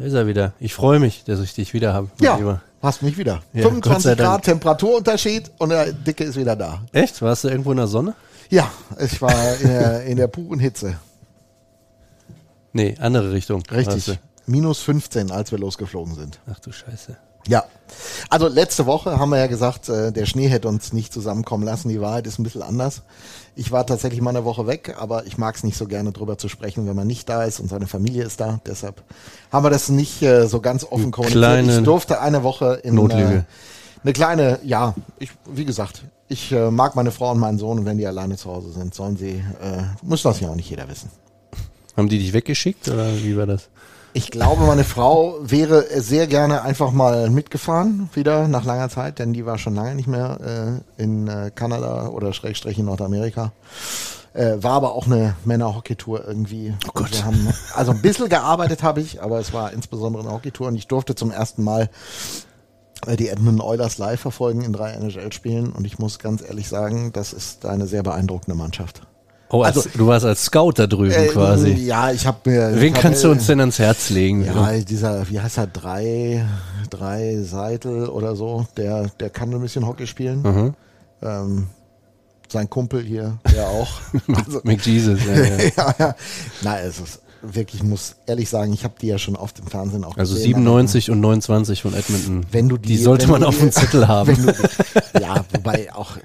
Da ist er wieder. Ich freue mich, dass ich dich wieder habe. Ja, Lieber. hast mich wieder. Ja, Gott sei 25 Dank. Grad Temperaturunterschied und der Dicke ist wieder da. Echt? Warst du irgendwo in der Sonne? Ja, ich war in der, in der puren Hitze. Nee, andere Richtung. Richtig. Minus 15, als wir losgeflogen sind. Ach du Scheiße. Ja. Also letzte Woche haben wir ja gesagt, äh, der Schnee hätte uns nicht zusammenkommen lassen. Die Wahrheit ist ein bisschen anders. Ich war tatsächlich mal eine Woche weg, aber ich mag es nicht so gerne drüber zu sprechen, wenn man nicht da ist und seine Familie ist da. Deshalb haben wir das nicht äh, so ganz offen kommuniziert. kleine ich durfte eine Woche in Notlüge. Äh, eine kleine, ja, ich, wie gesagt, ich äh, mag meine Frau und meinen Sohn und wenn die alleine zu Hause sind, sollen sie, äh, muss das ja auch nicht jeder wissen. Haben die dich weggeschickt oder wie war das? Ich glaube, meine Frau wäre sehr gerne einfach mal mitgefahren, wieder nach langer Zeit, denn die war schon lange nicht mehr äh, in äh, Kanada oder Schrägstrich in Nordamerika. Äh, war aber auch eine Männerhockeytour irgendwie. Oh Gott. Wir haben, also ein bisschen gearbeitet habe ich, aber es war insbesondere eine Hockeytour und ich durfte zum ersten Mal äh, die Edmonton Oilers live verfolgen in drei NHL-Spielen und ich muss ganz ehrlich sagen, das ist eine sehr beeindruckende Mannschaft. Oh, als, Also- du warst als Scout da drüben Äh, quasi. Ja, ich habe mir. Wen hab, kannst du uns denn ans Herz legen? Ja, dieser, wie heißt er, drei, drei Seitel oder so, der, der kann ein bisschen Hockey spielen. Mhm. Ähm, sein Kumpel hier, der auch. also, McJesus. Ja, ja. ja, ja. Na, es ist wirklich, ich muss ehrlich sagen, ich habe die ja schon oft im Fernsehen auch Also gesehen. 97 und 29 von Edmonton. Wenn du die, die sollte man du auf die- dem Zettel haben. Du die, ja, wobei auch,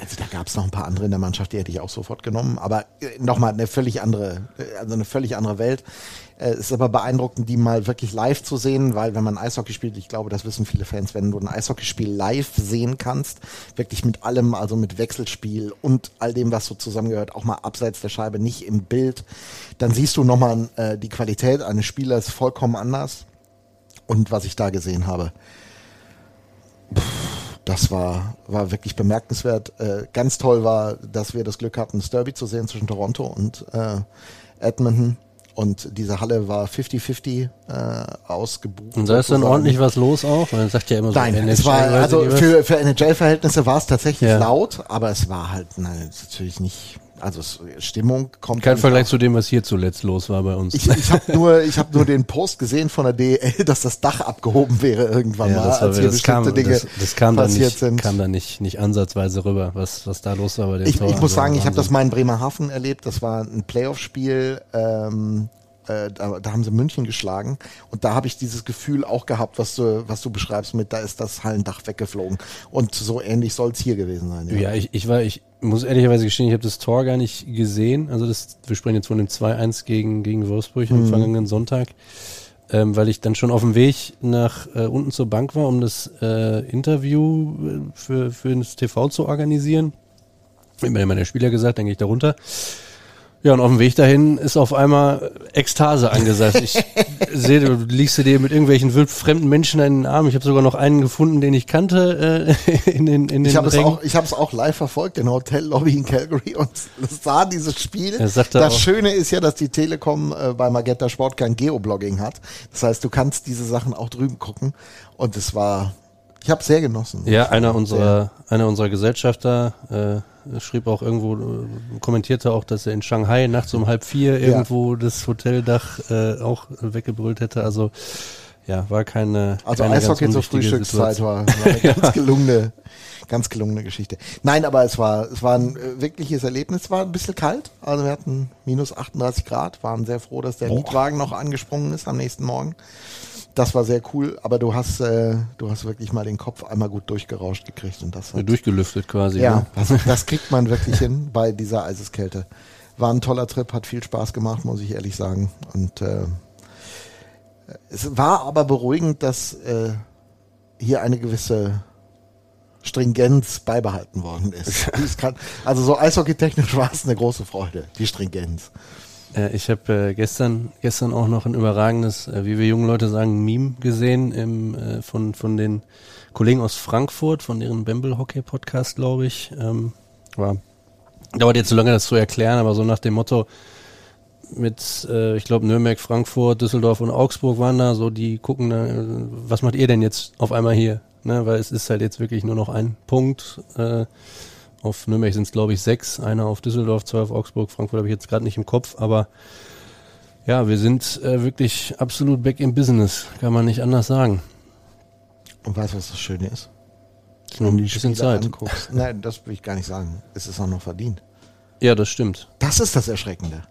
also da gab es noch ein paar andere in der Mannschaft, die hätte ich auch sofort genommen. Aber äh, nochmal eine völlig andere, äh, also eine völlig andere Welt. Äh, Es ist aber beeindruckend, die mal wirklich live zu sehen, weil wenn man Eishockey spielt, ich glaube, das wissen viele Fans, wenn du ein Eishockeyspiel live sehen kannst, wirklich mit allem, also mit Wechselspiel und all dem, was so zusammengehört, auch mal abseits der Scheibe, nicht im Bild, dann siehst du nochmal äh, die Qualität eines Spielers vollkommen anders. Und was ich da gesehen habe, das war, war wirklich bemerkenswert. Äh, ganz toll war, dass wir das Glück hatten, das Derby zu sehen zwischen Toronto und äh, Edmonton. Und diese Halle war 50-50 äh, ausgebucht. Und da ist dann ordentlich was los auch. Man sagt ja immer so, Nein, NHL, es war, also für, für NHL-Verhältnisse war es tatsächlich Ja. laut, aber es war halt ist natürlich nicht, also Stimmung kommt. kein Vergleich zu dem, was hier zuletzt los war bei uns. Ich, ich habe nur, ich habe nur den Post gesehen von der DL, dass das Dach abgehoben wäre irgendwann ja, mal, das, war, als hier das, kam, bestimmte Dinge das, das kam passiert nicht, sind. kam dann nicht, nicht ansatzweise rüber, was, was da los war bei dem Ich, Tor. ich muss Also sagen, ich habe das mal in Bremerhaven erlebt. Das war ein Playoff-Spiel. Ähm, äh, da, da haben sie München geschlagen und da habe ich dieses Gefühl auch gehabt, was du, was du beschreibst mit, da ist das Hallendach weggeflogen. Und so ähnlich soll es hier gewesen sein. Ja, ich, ich war, ich muss ehrlicherweise gestehen, ich habe das Tor gar nicht gesehen. Also das, wir sprechen jetzt von dem 2-1 gegen, gegen Wolfsburg am vergangenen Sonntag. Ähm, weil ich dann schon auf dem Weg nach äh, unten zur Bank war, um das äh, Interview äh, für, für das TV zu organisieren. Hat mir meine Spieler gesagt, dann gehe ich da runter. Ja, und auf dem Weg dahin ist auf einmal Ekstase angesagt. Ich sehe, du liegst dir mit irgendwelchen wild fremden Menschen in den Arm. Ich habe sogar noch einen gefunden, den ich kannte äh, in den in den Ich habe es auch, ich habe es auch live verfolgt, in der Hotellobby in Calgary und sah dieses Spiel. Er das auch- Schöne ist ja, dass die Telekom äh, bei Magenta Sport kein Geoblogging hat. Das heißt, du kannst diese Sachen auch drüben gucken. Und es war, ich habe sehr genossen. Ja, einer unserer, einer unserer Gesellschafter äh, schrieb auch irgendwo, kommentierte auch, dass er in Shanghai nachts um halb vier irgendwo das Hoteldach äh, auch weggebrüllt hätte. Also ja, war keine. Also keine ganz Eishockey zur Frühstückszeit war, war eine ganz gelungene, ganz gelungene Geschichte. Nein, aber es war, es war ein äh, wirkliches Erlebnis. Es war ein bisschen kalt. Also wir hatten minus 38 Grad, waren sehr froh, dass der Mietwagen noch angesprungen ist am nächsten Morgen. Das war sehr cool, aber du hast, äh, du hast wirklich mal den Kopf einmal gut durchgerauscht gekriegt und das Ja, hat, Durchgelüftet quasi. ja, Ne? das, das kriegt man wirklich hin bei dieser Eiseskälte. War ein toller Trip, hat viel Spaß gemacht, muss ich ehrlich sagen. Und äh, es war aber beruhigend, dass äh, hier eine gewisse Stringenz beibehalten worden ist. Kann, also so eishockeytechnisch war es eine große Freude, die Stringenz. Äh, ich habe äh, gestern, gestern auch noch ein überragendes, äh, wie wir jungen Leute sagen, Meme gesehen im, von, von den Kollegen aus Frankfurt, von deren Bamble Hockey Podcast, glaube ich. Ähm, dauert jetzt so lange, das zu erklären, aber so nach dem Motto, mit, äh, ich glaube, Nürnberg, Frankfurt, Düsseldorf und Augsburg waren da, so die gucken, äh, was macht ihr denn jetzt auf einmal hier? Ne, weil es ist halt jetzt wirklich nur noch ein Punkt. Äh, auf Nürnberg sind es, glaube ich, sechs. Einer auf Düsseldorf, zwei auf Augsburg, Frankfurt habe ich jetzt gerade nicht im Kopf, aber Ja, wir sind äh, wirklich absolut back in Business, kann man nicht anders sagen. Und weißt du, was das Schöne ist? Ist noch ein bisschen Spiele Zeit. Anguckst. Nein, das will ich gar nicht sagen. Es ist auch noch verdient. Ja, das stimmt. Das ist das Erschreckende.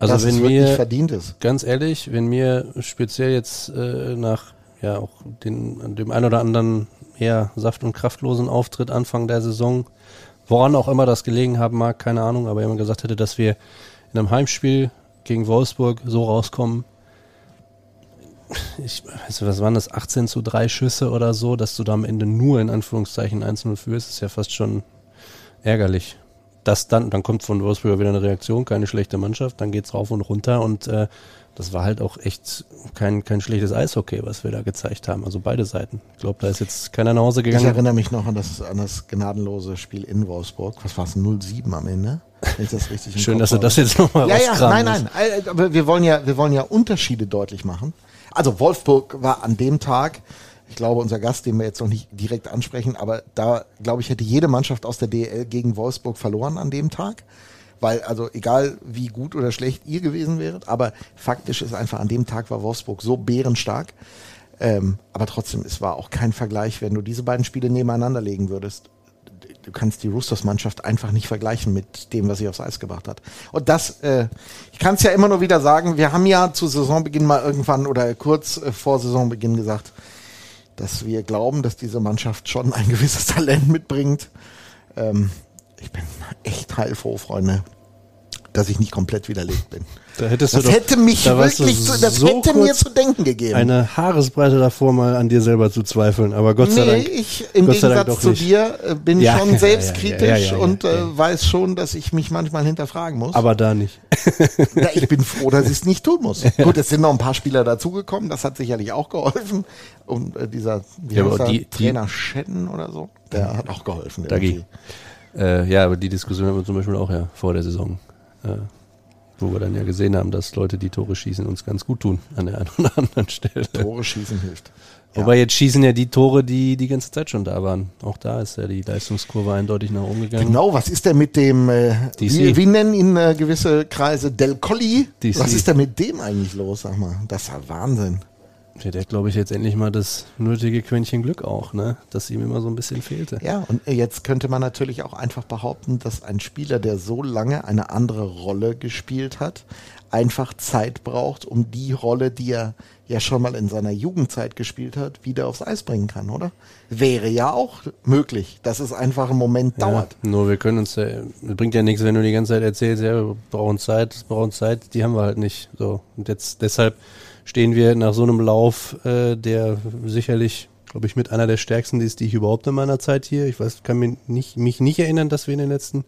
Also dass wenn mir, verdient ist. ganz ehrlich, wenn mir speziell jetzt äh, nach ja auch den, dem ein oder anderen eher saft- und kraftlosen Auftritt Anfang der Saison, woran auch immer das gelegen haben mag, keine Ahnung, aber jemand gesagt hätte, dass wir in einem Heimspiel gegen Wolfsburg so rauskommen, ich weiß nicht, was waren das, 18 zu 3 Schüsse oder so, dass du da am Ende nur in Anführungszeichen 1-0 führst, ist ja fast schon ärgerlich. Das dann, dann kommt von Wolfsburg wieder eine Reaktion, keine schlechte Mannschaft, dann geht's rauf und runter und äh, das war halt auch echt kein, kein schlechtes Eishockey, was wir da gezeigt haben. Also beide Seiten. Ich glaube, da ist jetzt keiner nach Hause Ich gegangen. erinnere mich noch an das, an das gnadenlose Spiel in Wolfsburg. Was war es? 0-7 am Ende? Wenn ich das richtig Schön, Kopf dass du das jetzt nochmal Ja, ja, nein, nein. äh, Aber wir wollen ja, wir wollen ja Unterschiede deutlich machen. Also Wolfsburg war an dem Tag, ich glaube, unser Gast, den wir jetzt noch nicht direkt ansprechen, aber da, glaube ich, hätte jede Mannschaft aus der DL gegen Wolfsburg verloren an dem Tag. Weil, also egal wie gut oder schlecht ihr gewesen wäret, aber faktisch ist einfach an dem Tag war Wolfsburg so bärenstark. Ähm, aber trotzdem, es war auch kein Vergleich, wenn du diese beiden Spiele nebeneinander legen würdest du kannst die Roosters-Mannschaft einfach nicht vergleichen mit dem, was sie aufs Eis gebracht hat. Und das, äh, ich kann es ja immer nur wieder sagen, wir haben ja zu Saisonbeginn mal irgendwann oder kurz äh, vor Saisonbeginn gesagt, dass wir glauben, dass diese Mannschaft schon ein gewisses Talent mitbringt. Ähm, ich bin echt heilfroh, Freunde, dass ich nicht komplett widerlegt bin. Da hättest Das du doch, hätte mich da wirklich, zu, das so hätte mir zu denken gegeben. eine Haaresbreite davor, mal an dir selber zu zweifeln. Aber Gott sei nee, Dank. ich im Gott Gegensatz zu nicht. dir äh, bin Ja, schon ja, selbstkritisch ja, und äh, weiß schon, dass ich mich manchmal hinterfragen muss. Aber da nicht. Na, ich bin froh, dass ich es nicht tun muss. Gut, es sind noch ein paar Spieler dazugekommen, das hat sicherlich auch geholfen. Und äh, dieser wie Ja, die- die- Trainer Schetten oder so, der hat auch geholfen. Dagi. Äh, ja, aber die Diskussion haben wir zum Beispiel auch ja vor der Saison. Äh, wo wir dann ja gesehen haben, dass Leute, die Tore schießen, uns ganz gut tun an der einen oder anderen Stelle. Tore schießen hilft. Ja. Wobei jetzt schießen ja die Tore, die die ganze Zeit schon da waren. Auch da ist ja die Leistungskurve eindeutig nach oben gegangen. Genau, was ist denn mit dem, äh, wie, wie nennen ihn äh, gewisse Kreise, Del Colli? Was ist denn mit dem eigentlich los, sag mal? Das ist ja Wahnsinn. Der hat, glaube ich, jetzt endlich mal das nötige Quäntchen Glück auch, ne? Das ihm immer so ein bisschen fehlte. Ja, und jetzt könnte man natürlich auch einfach behaupten, dass ein Spieler, der so lange eine andere Rolle gespielt hat, einfach Zeit braucht, um die Rolle, die er ja schon mal in seiner Jugendzeit gespielt hat, wieder aufs Eis bringen kann, oder? Wäre ja auch möglich, dass es einfach einen Moment dauert. Ja, nur wir können uns, ja, bringt ja nichts, wenn du die ganze Zeit erzählst, ja, wir brauchen Zeit, wir brauchen Zeit, die haben wir halt nicht. So. Und jetzt deshalb stehen wir nach so einem Lauf, äh, der sicherlich, glaube ich, mit einer der stärksten ist, die ich überhaupt in meiner Zeit hier. Ich weiß, kann mich nicht, mich nicht erinnern, dass wir in den letzten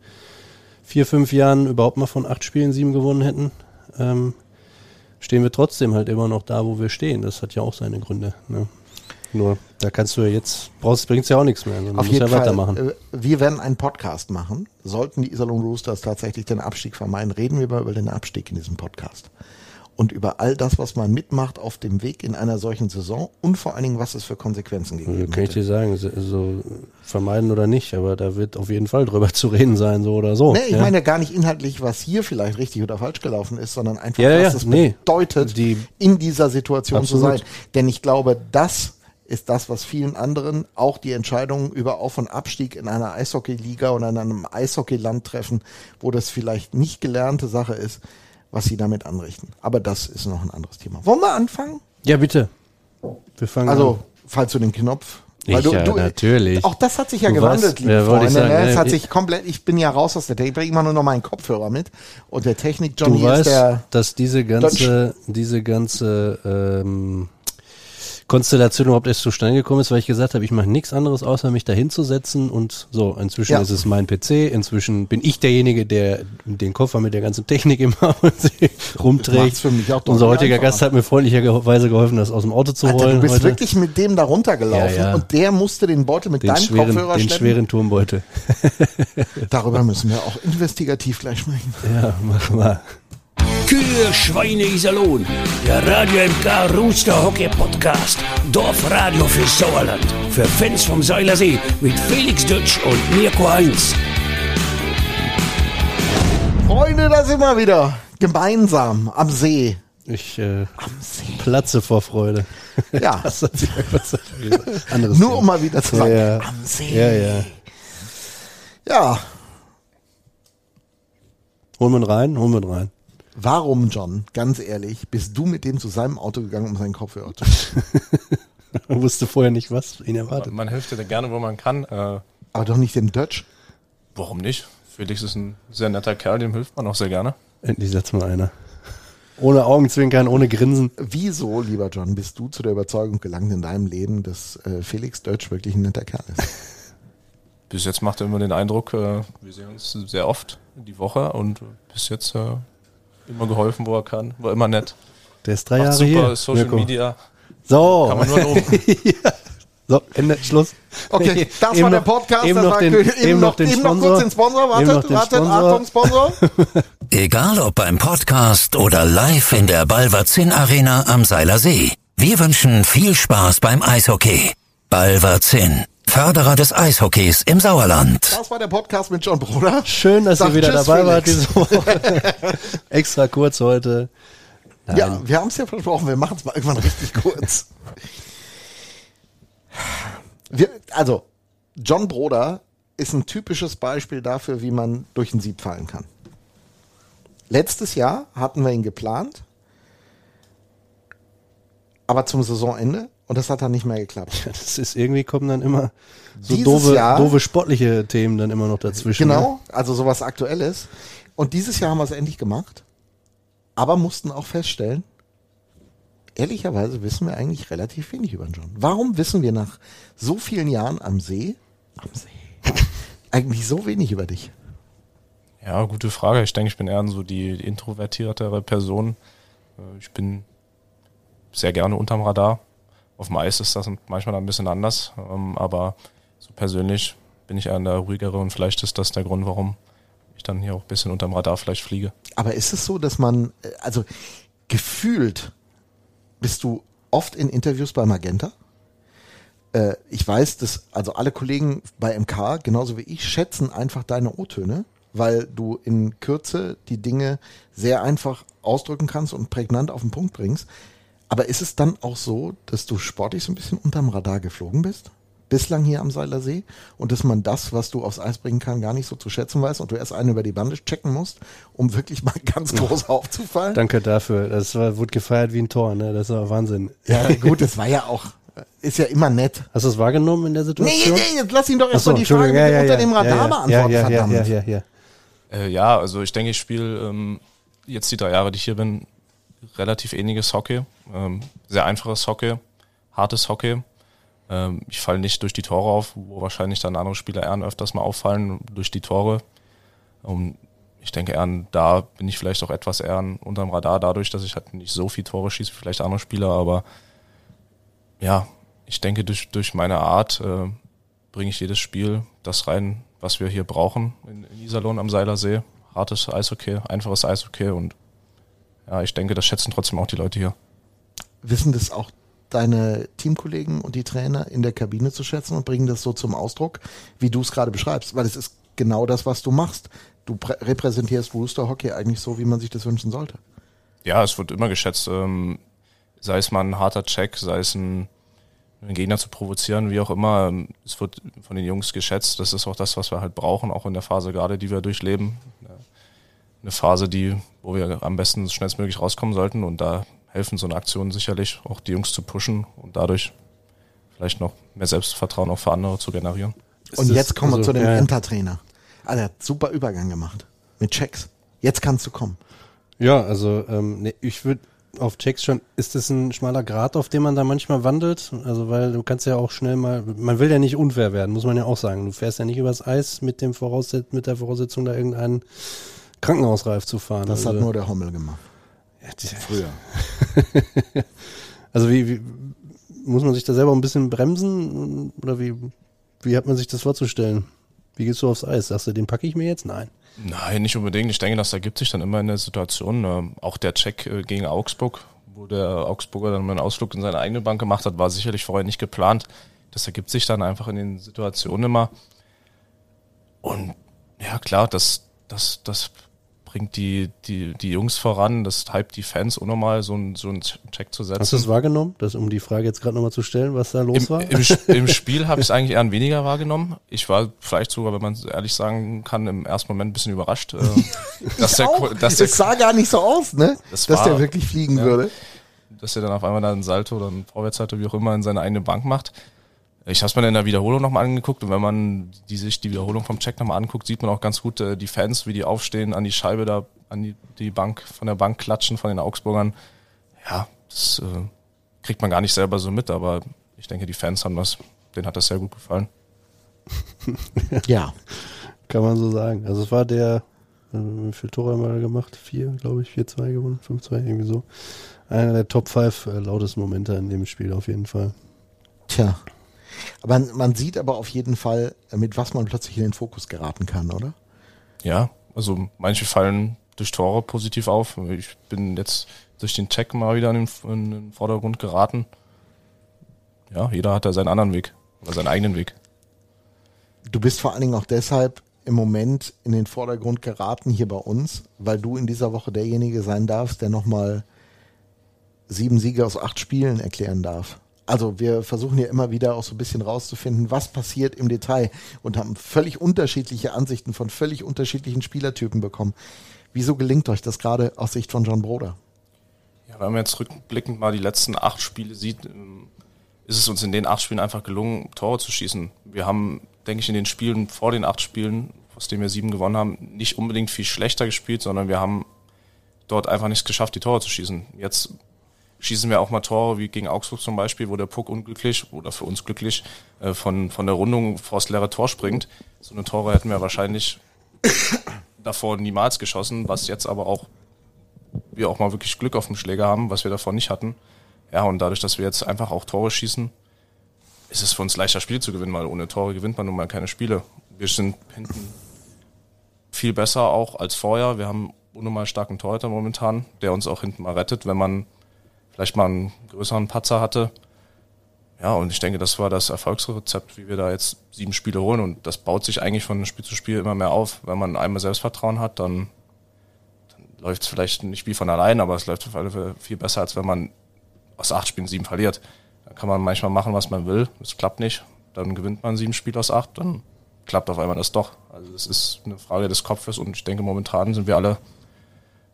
vier, fünf Jahren überhaupt mal von acht Spielen sieben gewonnen hätten. Ähm, stehen wir trotzdem halt immer noch da, wo wir stehen. Das hat ja auch seine Gründe. Ne? Nur, da kannst du ja jetzt, brauchst, bringt's ja auch nichts mehr. sondern Auf du musst jeden ja Fall, weitermachen. äh, wir werden einen Podcast machen. Sollten die Iserlohn Roosters tatsächlich den Abstieg vermeiden, reden wir mal über den Abstieg in diesem Podcast. Und über all das, was man mitmacht auf dem Weg in einer solchen Saison und vor allen Dingen, was es für Konsequenzen gegeben kann ich dir sagen, so, vermeiden oder nicht, aber da wird auf jeden Fall drüber zu reden sein, so oder so. Nee, ich ja. meine ja gar nicht inhaltlich, was hier vielleicht richtig oder falsch gelaufen ist, sondern einfach, Ja, was ja, es nee. bedeutet, Die- in dieser Situation zu Absolut. sein. Denn ich glaube, das ist das, was vielen anderen auch die Entscheidungen über Auf- und Abstieg in einer Eishockeyliga oder in einem Eishockeyland treffen, wo das vielleicht nicht gelernte Sache ist, was sie damit anrichten. Aber das ist noch ein anderes Thema. Wollen wir anfangen? ja, bitte. Wir fangen Also, an. falls du den Knopf. Ich ja, natürlich. Auch das hat sich ja Du gewandelt, weißt, liebe ja, wollte ich Freunde. sagen, ne? Es hat ich- sich komplett, ich bin ja raus aus der Technik, ich bringe immer nur noch meinen Kopfhörer mit. Und der Technik-Johnny Du ist weißt, der. dass diese ganze, diese ganze ähm, Konstellation überhaupt erst zustande gekommen ist, weil ich gesagt habe, ich mache nichts anderes, außer mich da hinzusetzen und so. Inzwischen Ja. ist es mein PC, inzwischen bin ich derjenige, der den Koffer mit der ganzen Technik immer rumträgt. Unser heutiger einfacher. Gast hat mir freundlicherweise geholfen, das aus dem Auto zu Alter, holen. du bist heute. wirklich mit dem da runtergelaufen Ja, ja. und der musste den Beutel mit den deinem schweren, Kopfhörer den schleppen. schweren Turmbeutel. Darüber müssen wir auch investigativ gleich sprechen. Ja, mach mal. Kühe, Schweine, Iserlohn. Der Radio MK Rooster Hockey Podcast. Dorfradio für Sauerland. Für Fans vom Seilersee mit Felix Dutsch und Mirko Heinz. Freunde, da sind wir wieder. Gemeinsam am See. Ich äh, Am See. platze vor Freude. Ja. Das hat sich einfach so anderes Nur Thema. um mal wieder zu sagen, Ja, ja. am See. Ja, ja. Ja. Hol ihn rein, hol ihn rein. Warum, John, ganz ehrlich, bist du mit dem zu seinem Auto gegangen, um seinen Kopfhörer zu Er wusste vorher nicht, was ihn erwartet. Man hilft dir gerne, wo man kann. Äh, Aber doch nicht dem Dutch. warum nicht? Felix ist ein sehr netter Kerl, dem hilft man auch sehr gerne. Endlich setzt mal einer. Ohne Augenzwinkern, ohne Grinsen. Wieso, lieber John, bist du zu der Überzeugung gelangt in deinem Leben, dass äh, Felix Dutch wirklich ein netter Kerl ist? Bis jetzt macht er immer den Eindruck, äh, wir sehen uns sehr oft die Woche und bis jetzt äh, immer geholfen, wo er kann. War immer nett. Der ist drei Macht Jahre super hier. Social Mirko. Media. So. Kann man nur loben. So, Ende, Schluss. Okay, das Eben war der noch- Podcast. Eben noch war den, eben, eben noch den eben noch Sponsor. kurz den Sponsor. Eben noch Wartet, den wartet, Sponsor. Achtung, Sponsor. Egal ob beim Podcast oder live in der Balverzin Arena am Seiler See. Wir wünschen viel Spaß beim Eishockey. Balverzin, Förderer des Eishockeys im Sauerland. Das war der Podcast mit John Bruder. Schön, dass Sag ihr wieder dabei wart Felix. diese Woche. Extra kurz heute. Nein. Ja, wir haben es ja versprochen, wir machen es mal irgendwann richtig kurz. Wir, also, John Broder ist ein typisches Beispiel dafür, wie man durch ein Sieb fallen kann. Letztes Jahr hatten wir ihn geplant, aber zum Saisonende und das hat dann nicht mehr geklappt. Das ist irgendwie kommen dann immer so Dieses doofe, Jahr- doofe sportliche Themen dann immer noch dazwischen. ne? Genau, also sowas Aktuelles. Und dieses Jahr haben wir es endlich gemacht, aber mussten auch feststellen, ehrlicherweise wissen wir eigentlich relativ wenig über den John. Warum wissen wir nach so vielen Jahren am See, am See, eigentlich so wenig über dich? Ja, gute Frage. Ich denke, ich bin eher so die, die introvertiertere Person. Äh, Ich bin sehr gerne unterm Radar. Auf dem Eis ist das manchmal ein bisschen anders, ähm, aber so persönlich bin ich eher der ruhigere und vielleicht ist das der Grund, warum ich dann hier auch ein bisschen unterm Radar vielleicht fliege. Aber ist es so, dass man, äh, also gefühlt bist du oft in Interviews bei Magenta? Äh, ich weiß, dass also alle Kollegen bei MK, genauso wie ich, schätzen einfach deine O-Töne, weil du in Kürze die Dinge sehr einfach ausdrücken kannst und prägnant auf den Punkt bringst. Aber ist es dann auch so, dass du sportlich so ein bisschen unterm Radar geflogen bist? Bislang hier am Seiler See und dass man das, was du aufs Eis bringen kann, gar nicht so zu schätzen weiß und du erst einen über die Bande checken musst, um wirklich mal ganz groß aufzufallen? Danke dafür. Das war, wurde gefeiert wie ein Tor, ne? Das war Wahnsinn. Ja, gut, das war ja auch, ist ja immer nett. Hast du es wahrgenommen in der Nee, Situation? nee, jetzt lass ihn doch Ach erst so, mal die Frage mit dem unter dem Radar ja, beantworten, ja, ja, ja, verdammt. ja, ja, ja. Äh, ja, also ich denke, ich spiele ähm, jetzt die drei Jahre, die ich hier bin, relativ ähnliches Hockey. Ähm, sehr einfaches Hockey, hartes Hockey. Ähm, ich falle nicht durch die Tore auf, wo wahrscheinlich dann andere Spieler eher öfters mal auffallen durch die Tore. Und ich denke eher, da bin ich vielleicht auch etwas eher unterm Radar, dadurch, dass ich halt nicht so viel Tore schieße wie vielleicht andere Spieler, aber ja, ich denke, durch, durch meine Art äh, bringe ich jedes Spiel das rein, was wir hier brauchen in, in Iserlohn am Seilersee. Hartes Eishockey, einfaches Eishockey und ja, ich denke, das schätzen trotzdem auch die Leute hier. Wissen das auch deine Teamkollegen und die Trainer in der Kabine zu schätzen und bringen das so zum Ausdruck, wie du es gerade beschreibst, weil es ist genau das, was du machst. Du prä- repräsentierst Rooster Hockey eigentlich so, wie man sich das wünschen sollte. Ja, es wird immer geschätzt, ähm, sei es mal ein harter Check, sei es ein, einen Gegner zu provozieren, wie auch immer. Ähm, Es wird von den Jungs geschätzt. Das ist auch das, was wir halt brauchen, auch in der Phase gerade, die wir durchleben. Eine Phase, die, wo wir am besten schnellstmöglich rauskommen sollten und da helfen so eine Aktion sicherlich auch die Jungs zu pushen und dadurch vielleicht noch mehr Selbstvertrauen auch für andere zu generieren. Und das- jetzt kommen wir also, zu dem ja. Entertrainer. Alter, hat super Übergang gemacht. Mit Checks. Jetzt kannst du kommen. Ja, also ähm, nee, ich würde auf Checks schon, ist das ein schmaler Grat, auf dem man da manchmal wandelt? Also weil du kannst ja auch schnell mal, man will ja nicht unfair werden, muss man ja auch sagen. Du fährst ja nicht übers Eis mit dem Vorausset mit der Voraussetzung, da irgendeinen Krankenhausreif zu fahren. Das also, hat nur der Hommel gemacht. ja, die- Früher. Also wie, wie muss man sich da selber ein bisschen bremsen oder wie wie hat man sich das vorzustellen? Wie gehst du aufs Eis? Sagst du, den packe ich mir jetzt? Nein. Nein, nicht unbedingt. Ich denke, das ergibt sich dann immer in der Situation. Ähm, auch der Check äh, gegen Augsburg, wo der Augsburger dann mal einen Ausflug in seine eigene Bank gemacht hat, war sicherlich vorher nicht geplant. Das ergibt sich dann einfach in den Situationen immer. Und ja, klar, das, das, das bringt die, die, die Jungs voran, das hypt die Fans unnormal, so, ein, so einen Check zu setzen. Hast du es wahrgenommen, das, um die Frage jetzt gerade nochmal zu stellen, was da los Im, war? im, Im Spiel habe ich es eigentlich eher weniger wahrgenommen. Ich war vielleicht sogar, wenn man es ehrlich sagen kann, im ersten Moment ein bisschen überrascht, äh, dass, der, Auch, dass, der, es sah gar nicht so aus, ne? Das dass war- der wirklich fliegen ja. würde. dass er dann auf einmal dann ein Salto oder ein Vorwärtssalto, wie auch immer, in seine eigene Bank macht. Ich habe es mir in der Wiederholung nochmal angeguckt und wenn man die, sich die Wiederholung vom Check nochmal anguckt, sieht man auch ganz gut äh, die Fans, wie die aufstehen, an die Scheibe da, an die, die Bank, von der Bank klatschen, von den Augsburgern. Ja, das äh, kriegt man gar nicht selber so mit, aber ich denke, die Fans haben das, denen hat das sehr gut gefallen. Ja. Kann man so sagen. Also es war der, äh, wie viele Tore haben wir da gemacht? Vier, glaube ich, 4-2 gewonnen, 5-2, irgendwie so. Einer der Top 5 äh, lautesten Momente in dem Spiel auf jeden Fall. Tja. Aber man, sieht aber auf jeden Fall, mit was man plötzlich in den Fokus geraten kann, oder? Ja, also manche fallen durch Tore positiv auf. Ich bin jetzt durch den Check mal wieder in den, in den Vordergrund geraten. Ja, jeder hat da seinen anderen Weg oder seinen eigenen Weg. Du bist vor allen Dingen auch deshalb im Moment in den Vordergrund geraten hier bei uns, weil du in dieser Woche derjenige sein darfst, der nochmal sieben Siege aus acht Spielen erklären darf. Also wir versuchen ja immer wieder auch so ein bisschen rauszufinden, was passiert im Detail und haben völlig unterschiedliche Ansichten von völlig unterschiedlichen Spielertypen bekommen. Wieso gelingt euch das gerade aus Sicht von John Broder? Ja, wenn man jetzt rückblickend mal die letzten acht Spiele sieht, ähm, ist es uns in den acht Spielen einfach gelungen, Tore zu schießen. Wir haben, denke ich, in den Spielen vor den acht Spielen, aus denen wir sieben gewonnen haben, nicht unbedingt viel schlechter gespielt, sondern wir haben dort einfach nicht geschafft, die Tore zu schießen. Jetzt schießen wir auch mal Tore wie gegen Augsburg zum Beispiel, wo der Puck unglücklich oder für uns glücklich äh, von, von der Rundung vors leere Tor springt. So eine Tore hätten wir wahrscheinlich davor niemals geschossen, was jetzt aber auch wir auch mal wirklich Glück auf dem Schläger haben, was wir davor nicht hatten. Ja, und dadurch, dass wir jetzt einfach auch Tore schießen, ist es für uns leichter, Spiel zu gewinnen, weil ohne Tore gewinnt man nun mal keine Spiele. Wir sind hinten viel besser auch als vorher. Wir haben unnormal starken Torhüter momentan, der uns auch hinten mal rettet, wenn man vielleicht mal einen größeren Patzer hatte. Ja, und ich denke, das war das Erfolgsrezept, wie wir da jetzt sieben Spiele holen. Und das baut sich eigentlich von Spiel zu Spiel immer mehr auf. Wenn man einmal Selbstvertrauen hat, dann, dann läuft es vielleicht nicht wie von allein, aber es läuft auf alle Fälle viel besser, als wenn man aus acht Spielen sieben verliert. Da kann man manchmal machen, was man will. Es klappt nicht. Dann gewinnt man sieben Spiele aus acht, dann klappt auf einmal das doch. Also es ist eine Frage des Kopfes und ich denke, momentan sind wir alle,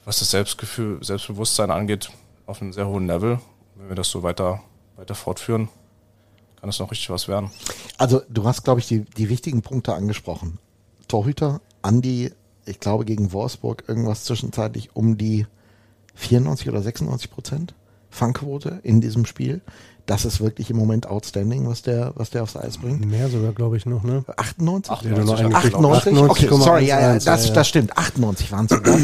was das Selbstgefühl, Selbstbewusstsein angeht, auf einem sehr hohen Level. Wenn wir das so weiter, weiter fortführen, kann es noch richtig was werden. Also du hast, glaube ich, die, die wichtigen Punkte angesprochen. Torhüter, Andi, ich glaube gegen Wolfsburg irgendwas zwischenzeitlich um die 94 oder 96 Prozent Fangquote in diesem Spiel. Das ist wirklich im Moment outstanding, was der, was der aufs Eis bringt. Mehr sogar, glaube ich, noch, ne? 98? 98 hat er 98? 98,11, Okay, sorry, ja, ja, 1, das, ja, ja. das stimmt. 98 waren es sogar.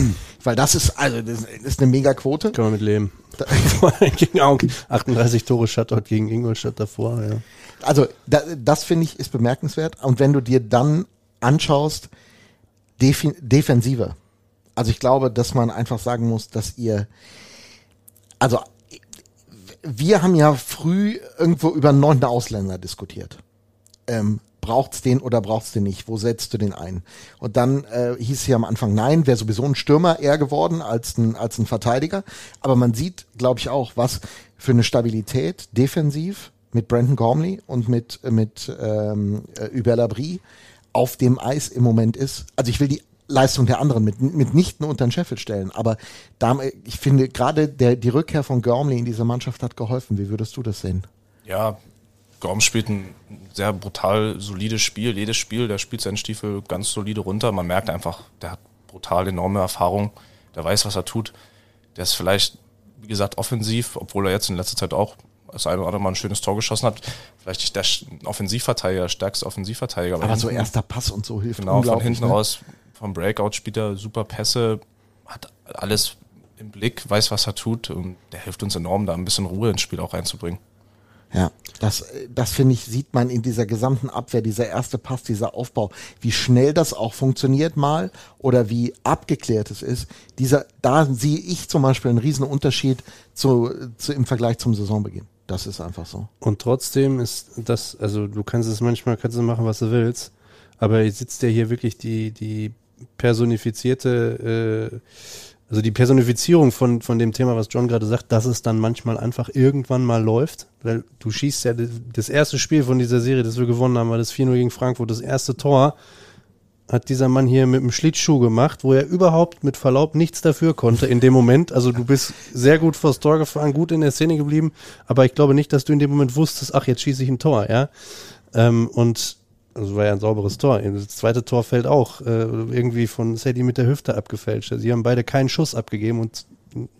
Weil das ist, also, das ist eine Mega-Quote. Kann man mit leben. Gegen Augen. 38 Tore Shutout gegen Ingolstadt davor, ja. Also, da, das finde ich ist bemerkenswert. Und wenn du dir dann anschaust, Defi Defensive. Also ich glaube, dass man einfach sagen muss, dass ihr, also wir haben ja früh irgendwo über einen neunten Ausländer diskutiert. Ähm, braucht's den oder braucht's den nicht? Wo setzt du den ein? Und dann äh, hieß es ja am Anfang, nein, wäre sowieso ein Stürmer eher geworden als ein, als ein Verteidiger. Aber man sieht, glaube ich, auch, was für eine Stabilität defensiv mit Brandon Gormley und mit, mit ähm, äh, Hubert Labrie auf dem Eis im Moment ist. Also ich will die Leistung der anderen mit, mitnichten unter den Scheffel stellen. Aber da, ich finde, gerade der, die Rückkehr von Gormley in diese Mannschaft hat geholfen. Wie würdest du das sehen? Ja, Gorm spielt ein sehr brutal solides Spiel. Jedes Spiel, der spielt seinen Stiefel ganz solide runter. Man merkt einfach, der hat brutal enorme Erfahrung. Der weiß, was er tut. Der ist vielleicht, wie gesagt, offensiv, obwohl er jetzt in letzter Zeit auch das eine oder andere Mal ein schönes Tor geschossen hat. Vielleicht nicht der Offensivverteidiger, stärkste Offensivverteidiger. Aber so hinten- erster Pass und so hilft Genau, von hinten ne? raus, vom Breakout spielt er super Pässe, hat alles im Blick, weiß, was er tut und der hilft uns enorm, da ein bisschen Ruhe ins Spiel auch reinzubringen. Ja, das, das finde ich, sieht man in dieser gesamten Abwehr, dieser erste Pass, dieser Aufbau, wie schnell das auch funktioniert mal oder wie abgeklärt es ist. Dieser, da sehe ich zum Beispiel einen riesen Unterschied zu, zu, im Vergleich zum Saisonbeginn. Das ist einfach so. Und trotzdem ist das, also du kannst es manchmal, kannst du machen, was du willst, aber jetzt sitzt ja hier wirklich die, die personifizierte, äh, also die Personifizierung von, von dem Thema, was John gerade sagt, dass es dann manchmal einfach irgendwann mal läuft. Weil du schießt ja das erste Spiel von dieser Serie, das wir gewonnen haben, war das 4-0 gegen Frankfurt, das erste Tor hat dieser Mann hier mit dem Schlittschuh gemacht, wo er überhaupt mit Verlaub nichts dafür konnte in dem Moment. Also du bist sehr gut vors Tor gefahren, gut in der Szene geblieben, aber ich glaube nicht, dass du in dem Moment wusstest, ach, jetzt schieße ich ein Tor, ja. Ähm, und also war ja ein sauberes Tor. Das zweite Tor fällt auch äh, irgendwie von Sadie mit der Hüfte abgefälscht. Sie haben beide keinen Schuss abgegeben und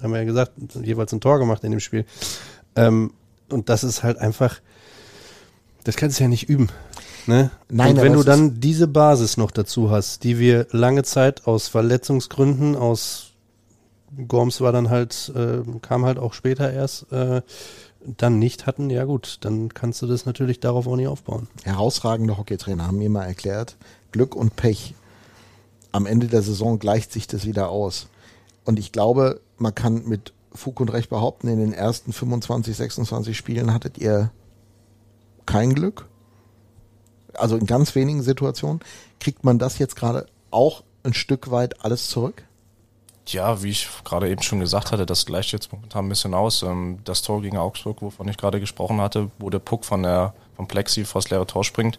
haben ja gesagt, jeweils ein Tor gemacht in dem Spiel. Ähm, und das ist halt einfach, das kannst du ja nicht üben. Ne? Nein, und wenn du dann diese Basis noch dazu hast, die wir lange Zeit aus Verletzungsgründen, aus Gorms war dann halt, äh, kam halt auch später erst, äh, dann nicht hatten, ja gut, dann kannst du das natürlich darauf auch nicht aufbauen. Herausragende Hockeytrainer haben mir mal erklärt, Glück und Pech. Am Ende der Saison gleicht sich das wieder aus. Und ich glaube, man kann mit Fug und Recht behaupten, in den ersten 25, 26 Spielen hattet ihr kein Glück. Also in ganz wenigen Situationen. Kriegt man das jetzt gerade auch ein Stück weit alles zurück? Ja, wie ich gerade eben schon gesagt hatte, das gleicht jetzt momentan ein bisschen aus. Ähm, das Tor gegen Augsburg, wovon ich gerade gesprochen hatte, wo der Puck von der, vom Plexi vors leere Tor springt.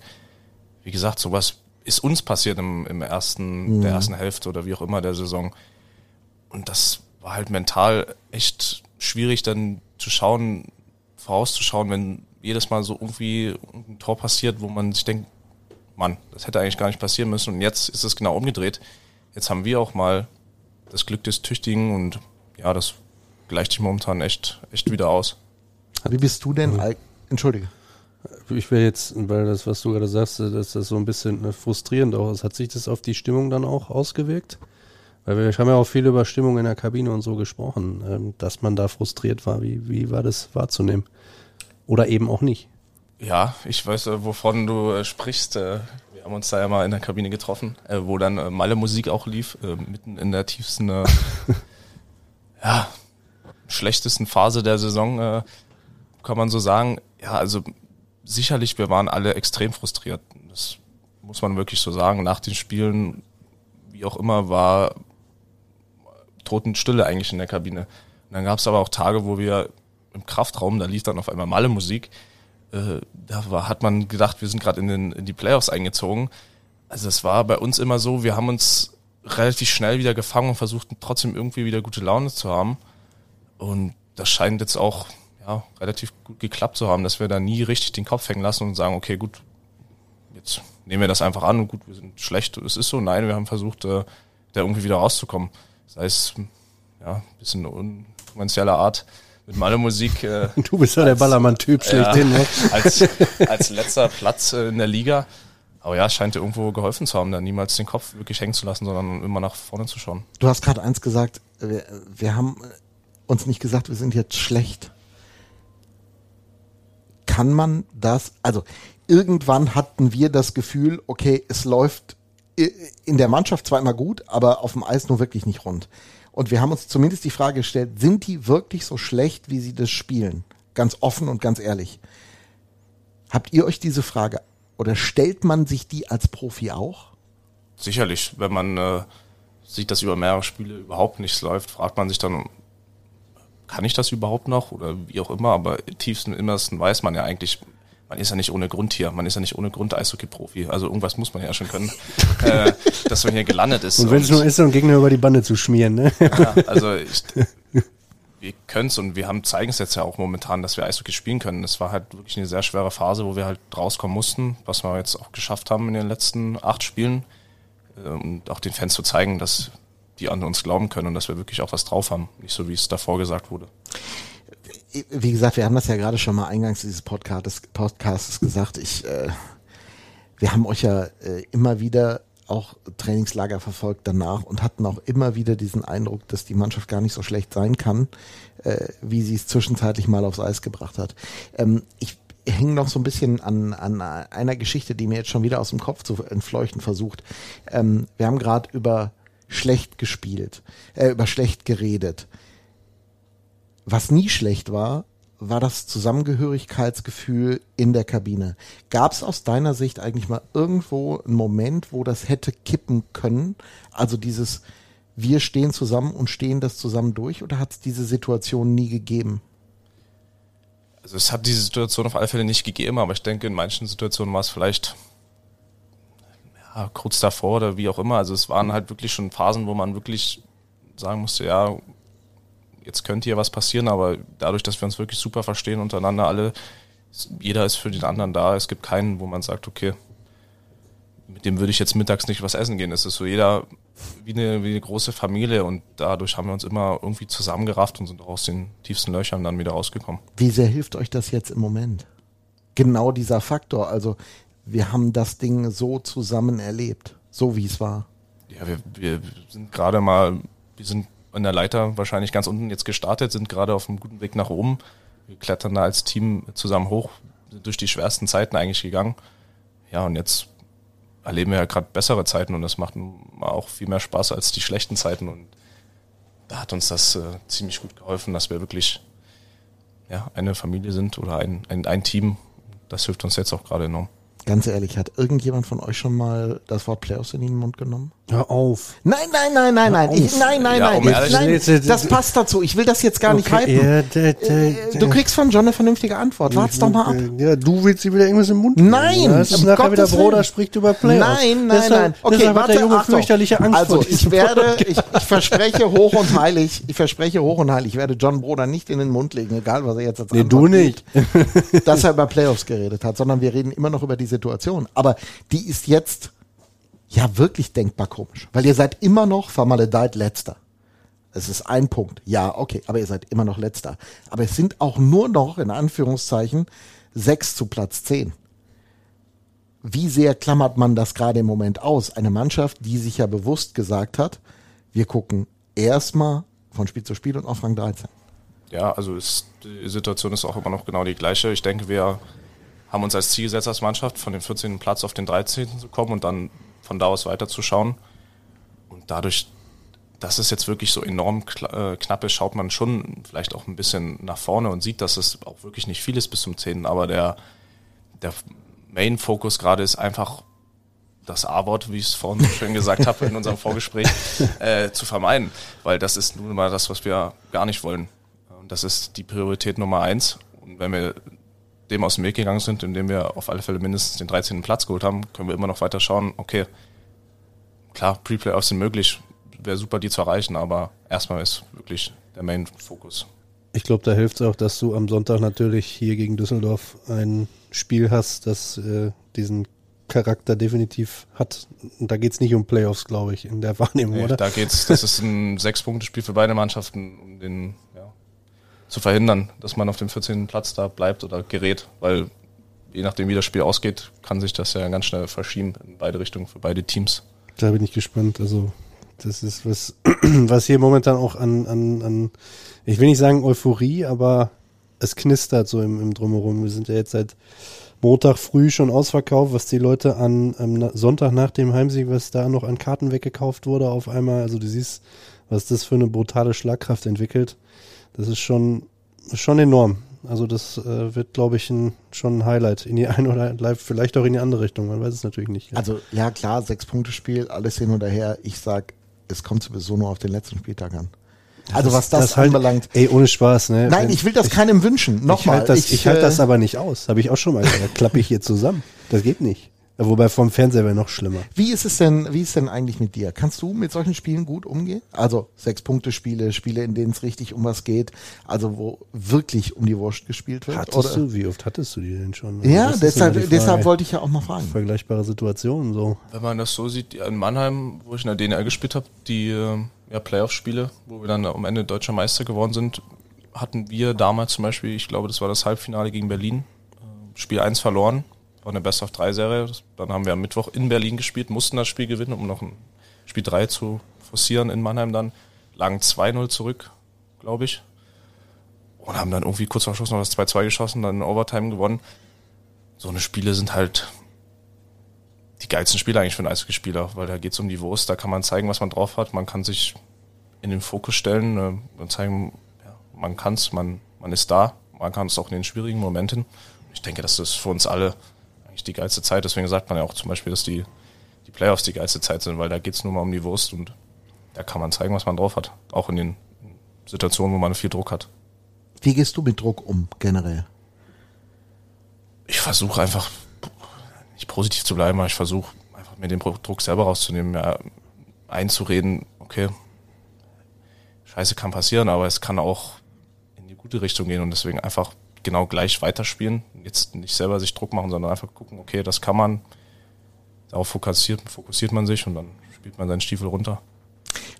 Wie gesagt, sowas ist uns passiert im, im ersten, mhm. der ersten Hälfte oder wie auch immer der Saison. Und das war halt mental echt schwierig dann zu schauen, vorauszuschauen, wenn jedes Mal so irgendwie ein Tor passiert, wo man sich denkt, Mann, das hätte eigentlich gar nicht passieren müssen. Und jetzt ist es genau umgedreht. Jetzt haben wir auch mal das Glück des Tüchtigen und ja, das gleicht sich momentan echt, echt wieder aus. Wie bist du denn? Mhm. Entschuldige. Ich will jetzt, weil das, was du gerade sagst, dass das so ein bisschen frustrierend auch ist. Hat sich das auf die Stimmung dann auch ausgewirkt? Weil wir haben ja auch viel über Stimmung in der Kabine und so gesprochen, ähm, dass man da frustriert war. Wie, wie war das wahrzunehmen? Oder eben auch nicht? Ja, ich weiß, äh, wovon du äh, sprichst. Äh, wir haben uns da ja mal in der Kabine getroffen, wo dann Malle Musik auch lief, mitten in der tiefsten, ja, schlechtesten Phase der Saison, kann man so sagen. Ja, also sicherlich, wir waren alle extrem frustriert. Das muss man wirklich so sagen. Nach den Spielen, wie auch immer, war Totenstille eigentlich in der Kabine. Und dann gab es aber auch Tage, wo wir im Kraftraum, da lief dann auf einmal Malle Musik äh, da war, hat man gedacht, wir sind gerade in, in die Playoffs eingezogen. Also es war bei uns immer so, wir haben uns relativ schnell wieder gefangen und versuchten trotzdem irgendwie wieder gute Laune zu haben. Und das scheint jetzt auch ja, relativ gut geklappt zu haben, dass wir da nie richtig den Kopf hängen lassen und sagen, okay, gut, jetzt nehmen wir das einfach an und gut, wir sind schlecht, es ist so. Nein, wir haben versucht, äh, da irgendwie wieder rauszukommen. Sei es ja, ein bisschen unkonventioneller Art mit meiner Musik. Äh, du bist ja der Ballermann-Typ schlechthin, ja, ne? Als, als letzter Platz äh, in der Liga. Aber ja, scheint dir irgendwo geholfen zu haben, da niemals den Kopf wirklich hängen zu lassen, sondern immer nach vorne zu schauen. Du hast gerade eins gesagt, wir, wir haben uns nicht gesagt, wir sind jetzt schlecht. Kann man das, also irgendwann hatten wir das Gefühl, okay, es läuft in der Mannschaft zwar immer gut, aber auf dem Eis nur wirklich nicht rund. Und wir haben uns zumindest die Frage gestellt, sind die wirklich so schlecht, wie sie das spielen? Ganz offen und ganz ehrlich. Habt ihr euch diese Frage oder stellt man sich die als Profi auch? Sicherlich, wenn man äh, sieht, dass über mehrere Spiele überhaupt nichts läuft, fragt man sich dann, kann ich das überhaupt noch oder wie auch immer, aber tiefsten Innersten weiß man ja eigentlich, man ist ja nicht ohne Grund hier, man ist ja nicht ohne Grund Eishockey-Profi. Also irgendwas muss man ja schon können, äh, dass man hier gelandet ist. Und wenn es nur ist, um Gegner über die Bande zu schmieren, ne? Ja, also ich, wir können es und wir haben zeigen es jetzt ja auch momentan, dass wir Eishockey spielen können. Es war halt wirklich eine sehr schwere Phase, wo wir halt rauskommen mussten, was wir jetzt auch geschafft haben in den letzten acht Spielen. Äh, und auch den Fans zu zeigen, dass die an uns glauben können und dass wir wirklich auch was drauf haben. Nicht so, wie es davor gesagt wurde wie gesagt, wir haben das ja gerade schon mal eingangs dieses Podcasts, Podcasts gesagt. Ich, äh, wir haben euch ja äh, immer wieder auch Trainingslager verfolgt danach und hatten auch immer wieder diesen Eindruck, dass die Mannschaft gar nicht so schlecht sein kann, äh, wie sie es zwischenzeitlich mal aufs Eis gebracht hat. Ähm, ich hänge noch so ein bisschen an, an einer Geschichte, die mir jetzt schon wieder aus dem Kopf zu entfleuchten versucht. Ähm, wir haben gerade über schlecht gespielt, äh, über schlecht geredet. Was nie schlecht war, war das Zusammengehörigkeitsgefühl in der Kabine. Gab es aus deiner Sicht eigentlich mal irgendwo einen Moment, wo das hätte kippen können? Also dieses, wir stehen zusammen und stehen das zusammen durch oder hat es diese Situation nie gegeben? Also es hat diese Situation auf alle Fälle nicht gegeben, aber ich denke, in manchen Situationen war es vielleicht ja, kurz davor oder wie auch immer. Also es waren halt wirklich schon Phasen, wo man wirklich sagen musste, ja, jetzt könnte hier was passieren, aber dadurch, dass wir uns wirklich super verstehen untereinander alle, jeder ist für den anderen da. Es gibt keinen, wo man sagt, okay, mit dem würde ich jetzt mittags nicht was essen gehen. Es ist so jeder wie eine, wie eine große Familie und dadurch haben wir uns immer irgendwie zusammengerafft und sind auch aus den tiefsten Löchern dann wieder rausgekommen. Wie sehr hilft euch das jetzt im Moment? Genau dieser Faktor. Also wir haben das Ding so zusammen erlebt, so wie es war. Ja, wir, wir sind gerade mal, wir sind an der Leiter wahrscheinlich ganz unten jetzt gestartet, sind gerade auf einem guten Weg nach oben. Wir klettern da als Team zusammen hoch, sind durch die schwersten Zeiten eigentlich gegangen. Ja, und jetzt erleben wir ja gerade bessere Zeiten und das macht auch viel mehr Spaß als die schlechten Zeiten. Und da hat uns das äh, ziemlich gut geholfen, dass wir wirklich ja, eine Familie sind oder ein, ein, ein Team. Das hilft uns jetzt auch gerade enorm. Ganz ehrlich, hat irgendjemand von euch schon mal das Wort Playoffs in den Mund genommen? Hör auf. Nein, nein, nein, nein, nein. Ich, nein, nein, Ja, nein. ich, nein das passt dazu. Ich will das jetzt gar nicht hypen. ja, da, da, Äh, Du kriegst von John eine vernünftige Antwort. Wart's doch mal ab. Ja, du willst dir wieder irgendwas im Mund Nein. Das ist um nachher wieder Willen. spricht über Playoffs. Nein, nein, deshalb, nein. Okay, hat warte, der Junge Achtung. fürchterliche Angst Also vor ich werde, ich, ich verspreche hoch und heilig, ich verspreche hoch und heilig, ich werde John Broder nicht in den Mund legen, egal was er jetzt als Nee, Antwort du nicht. gibt, dass er über Playoffs geredet hat, sondern wir reden immer noch über die Situation. Aber die ist jetzt ja wirklich denkbar komisch, weil ihr seid immer noch vermaledeit Letzter. Es ist ein Punkt. Ja, okay, aber ihr seid immer noch Letzter. Aber es sind auch nur noch, in Anführungszeichen, sechs zu Platz zehn. Wie sehr klammert man das gerade im Moment aus? Eine Mannschaft, die sich ja bewusst gesagt hat, wir gucken erstmal von Spiel zu Spiel und auf Rang 13. Ja, also ist, die Situation ist auch immer noch genau die gleiche. Ich denke, wir haben uns als Ziel gesetzt als Mannschaft, von dem 14. Platz auf den 13. zu kommen und dann von da aus weiterzuschauen. Und dadurch, dass es jetzt wirklich so enorm äh, knapp ist, schaut man schon vielleicht auch ein bisschen nach vorne und sieht, dass es auch wirklich nicht viel ist bis zum 10. Aber der, der Main-Fokus gerade ist einfach das A-Wort, wie ich es vorhin so schön gesagt habe in unserem Vorgespräch, äh, zu vermeiden. Weil das ist nun mal das, was wir gar nicht wollen. Und das ist die Priorität Nummer eins. Und wenn wir dem aus dem Weg gegangen sind, indem wir auf alle Fälle mindestens den 13. Platz geholt haben, können wir immer noch weiter schauen, okay, klar, Pre-Playoffs sind möglich, wäre super, die zu erreichen, aber erstmal ist wirklich der Main-Fokus. Ich glaube, da hilft es auch, dass du am Sonntag natürlich hier gegen Düsseldorf ein Spiel hast, das äh, diesen Charakter definitiv hat. Und da geht es nicht um Playoffs, glaube ich, in der Wahrnehmung, Nee, oder? da geht's, das ist ein Sechs-Punkte-Spiel für beide Mannschaften, um den zu verhindern, dass man auf dem 14. Platz da bleibt oder gerät, weil je nachdem, wie das Spiel ausgeht, kann sich das ja ganz schnell verschieben in beide Richtungen für beide Teams. Da bin ich gespannt. Also, das ist was, was hier momentan auch an, an, an, ich will nicht sagen Euphorie, aber es knistert so im, im Drumherum. Wir sind ja jetzt seit Montag früh schon ausverkauft, was die Leute an am Sonntag nach dem Heimsieg, was da noch an Karten weggekauft wurde auf einmal. Also du siehst, was das für eine brutale Schlagkraft entwickelt. Das ist schon, schon enorm. Also das äh, wird, glaube ich, ein, schon ein Highlight in die eine oder vielleicht auch in die andere Richtung. Man weiß es natürlich nicht. Also ja klar, sechs Punkte Spiel, alles hin und her. Ich sag, es kommt sowieso nur auf den letzten Spieltag an. Also was das, halt, anbelangt. Ey, ohne Spaß, ne? Nein, ich will das keinem wünschen. Ich Nochmal. halte das, ich, halt äh, das aber nicht aus. Habe ich auch schon mal gesagt. Da klappe ich hier zusammen. Das geht nicht. Ja, Wobei vom Fernseher wäre noch schlimmer. Wie ist es denn, wie ist denn eigentlich mit dir? Kannst du mit solchen Spielen gut umgehen? Also sechs Punkte Spiele, Spiele, in denen es richtig um was geht, also wo wirklich um die Wurst gespielt wird. Hattest du, wie oft hattest du die denn schon? Ja, Das deshalb, deshalb wollte ich ja auch mal fragen. Vergleichbare Situationen so. Wenn man das so sieht, in Mannheim, wo ich in der DNR gespielt habe, die äh, ja, Playoff-Spiele, wo wir dann am Ende deutscher Meister geworden sind, hatten wir damals zum Beispiel, ich glaube, das war das Halbfinale gegen Berlin, äh, Spiel 1 verloren, war eine Best-of-3-Serie. Das- Dann haben wir am Mittwoch in Berlin gespielt, mussten das Spiel gewinnen, um noch ein Spiel 3 zu forcieren in Mannheim dann. Lagen 2-0 zurück, glaube ich. Und haben dann irgendwie kurz vor Schluss noch das 2-2 geschossen, dann in Overtime gewonnen. So eine Spiele sind halt die geilsten Spiele eigentlich für einen Eishockeyspieler, weil da geht's um die Wurst, da kann man zeigen, was man drauf hat, man kann sich in den Fokus stellen äh, und zeigen, ja, man kann's, man, man ist da man kann es auch in den schwierigen Momenten. Ich denke, das ist für uns alle eigentlich die geilste Zeit. Deswegen sagt man ja auch zum Beispiel, dass die, die Playoffs die geilste Zeit sind, weil da geht's nur mal um die Wurst und da kann man zeigen, was man drauf hat. Auch in den Situationen, wo man viel Druck hat. Wie gehst du mit Druck um, generell? Ich versuche einfach nicht positiv zu bleiben, aber ich versuche einfach mir den Druck selber rauszunehmen, mir einzureden, okay, Scheiße kann passieren, aber es kann auch in die gute Richtung gehen und deswegen einfach genau gleich weiterspielen. Jetzt nicht selber sich Druck machen, sondern einfach gucken, okay, das kann man. Darauf fokussiert, fokussiert man sich und dann spielt man seinen Stiefel runter.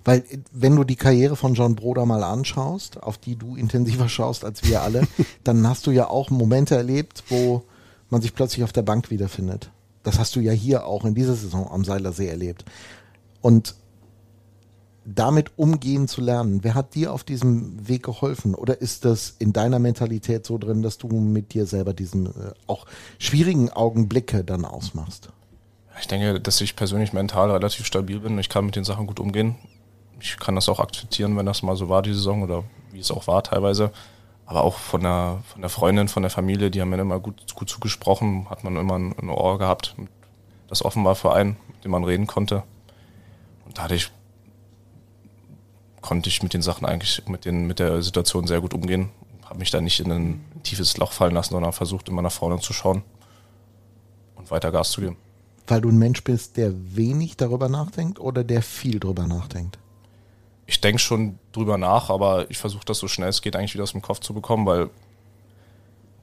Weil, wenn du die Karriere von John Broder mal anschaust, auf die du intensiver schaust als wir alle, dann hast du ja auch Momente erlebt, wo man sich plötzlich auf der Bank wiederfindet. Das hast du ja hier auch in dieser Saison am Seilersee erlebt. Und damit umgehen zu lernen, wer hat dir auf diesem Weg geholfen? Oder ist das in deiner Mentalität so drin, dass du mit dir selber diesen äh, auch schwierigen Augenblicke dann ausmachst? Ich denke, dass ich persönlich mental relativ stabil bin. Ich kann mit den Sachen gut umgehen. Ich kann das auch akzeptieren, wenn das mal so war, die Saison, oder wie es auch war teilweise. Aber auch von der, von der Freundin, von der Familie, die haben mir immer gut, gut zugesprochen, hat man immer ein, ein Ohr gehabt, das offen war für einen, mit dem man reden konnte. Und dadurch konnte ich mit den Sachen eigentlich, mit, den, mit der Situation sehr gut umgehen. Habe mich da nicht in ein tiefes Loch fallen lassen, sondern versucht immer nach vorne zu schauen und weiter Gas zu geben. Weil du ein Mensch bist, der wenig darüber nachdenkt oder der viel darüber nachdenkt? Ich denke schon drüber nach, aber ich versuche das so schnell es geht eigentlich wieder aus dem Kopf zu bekommen, weil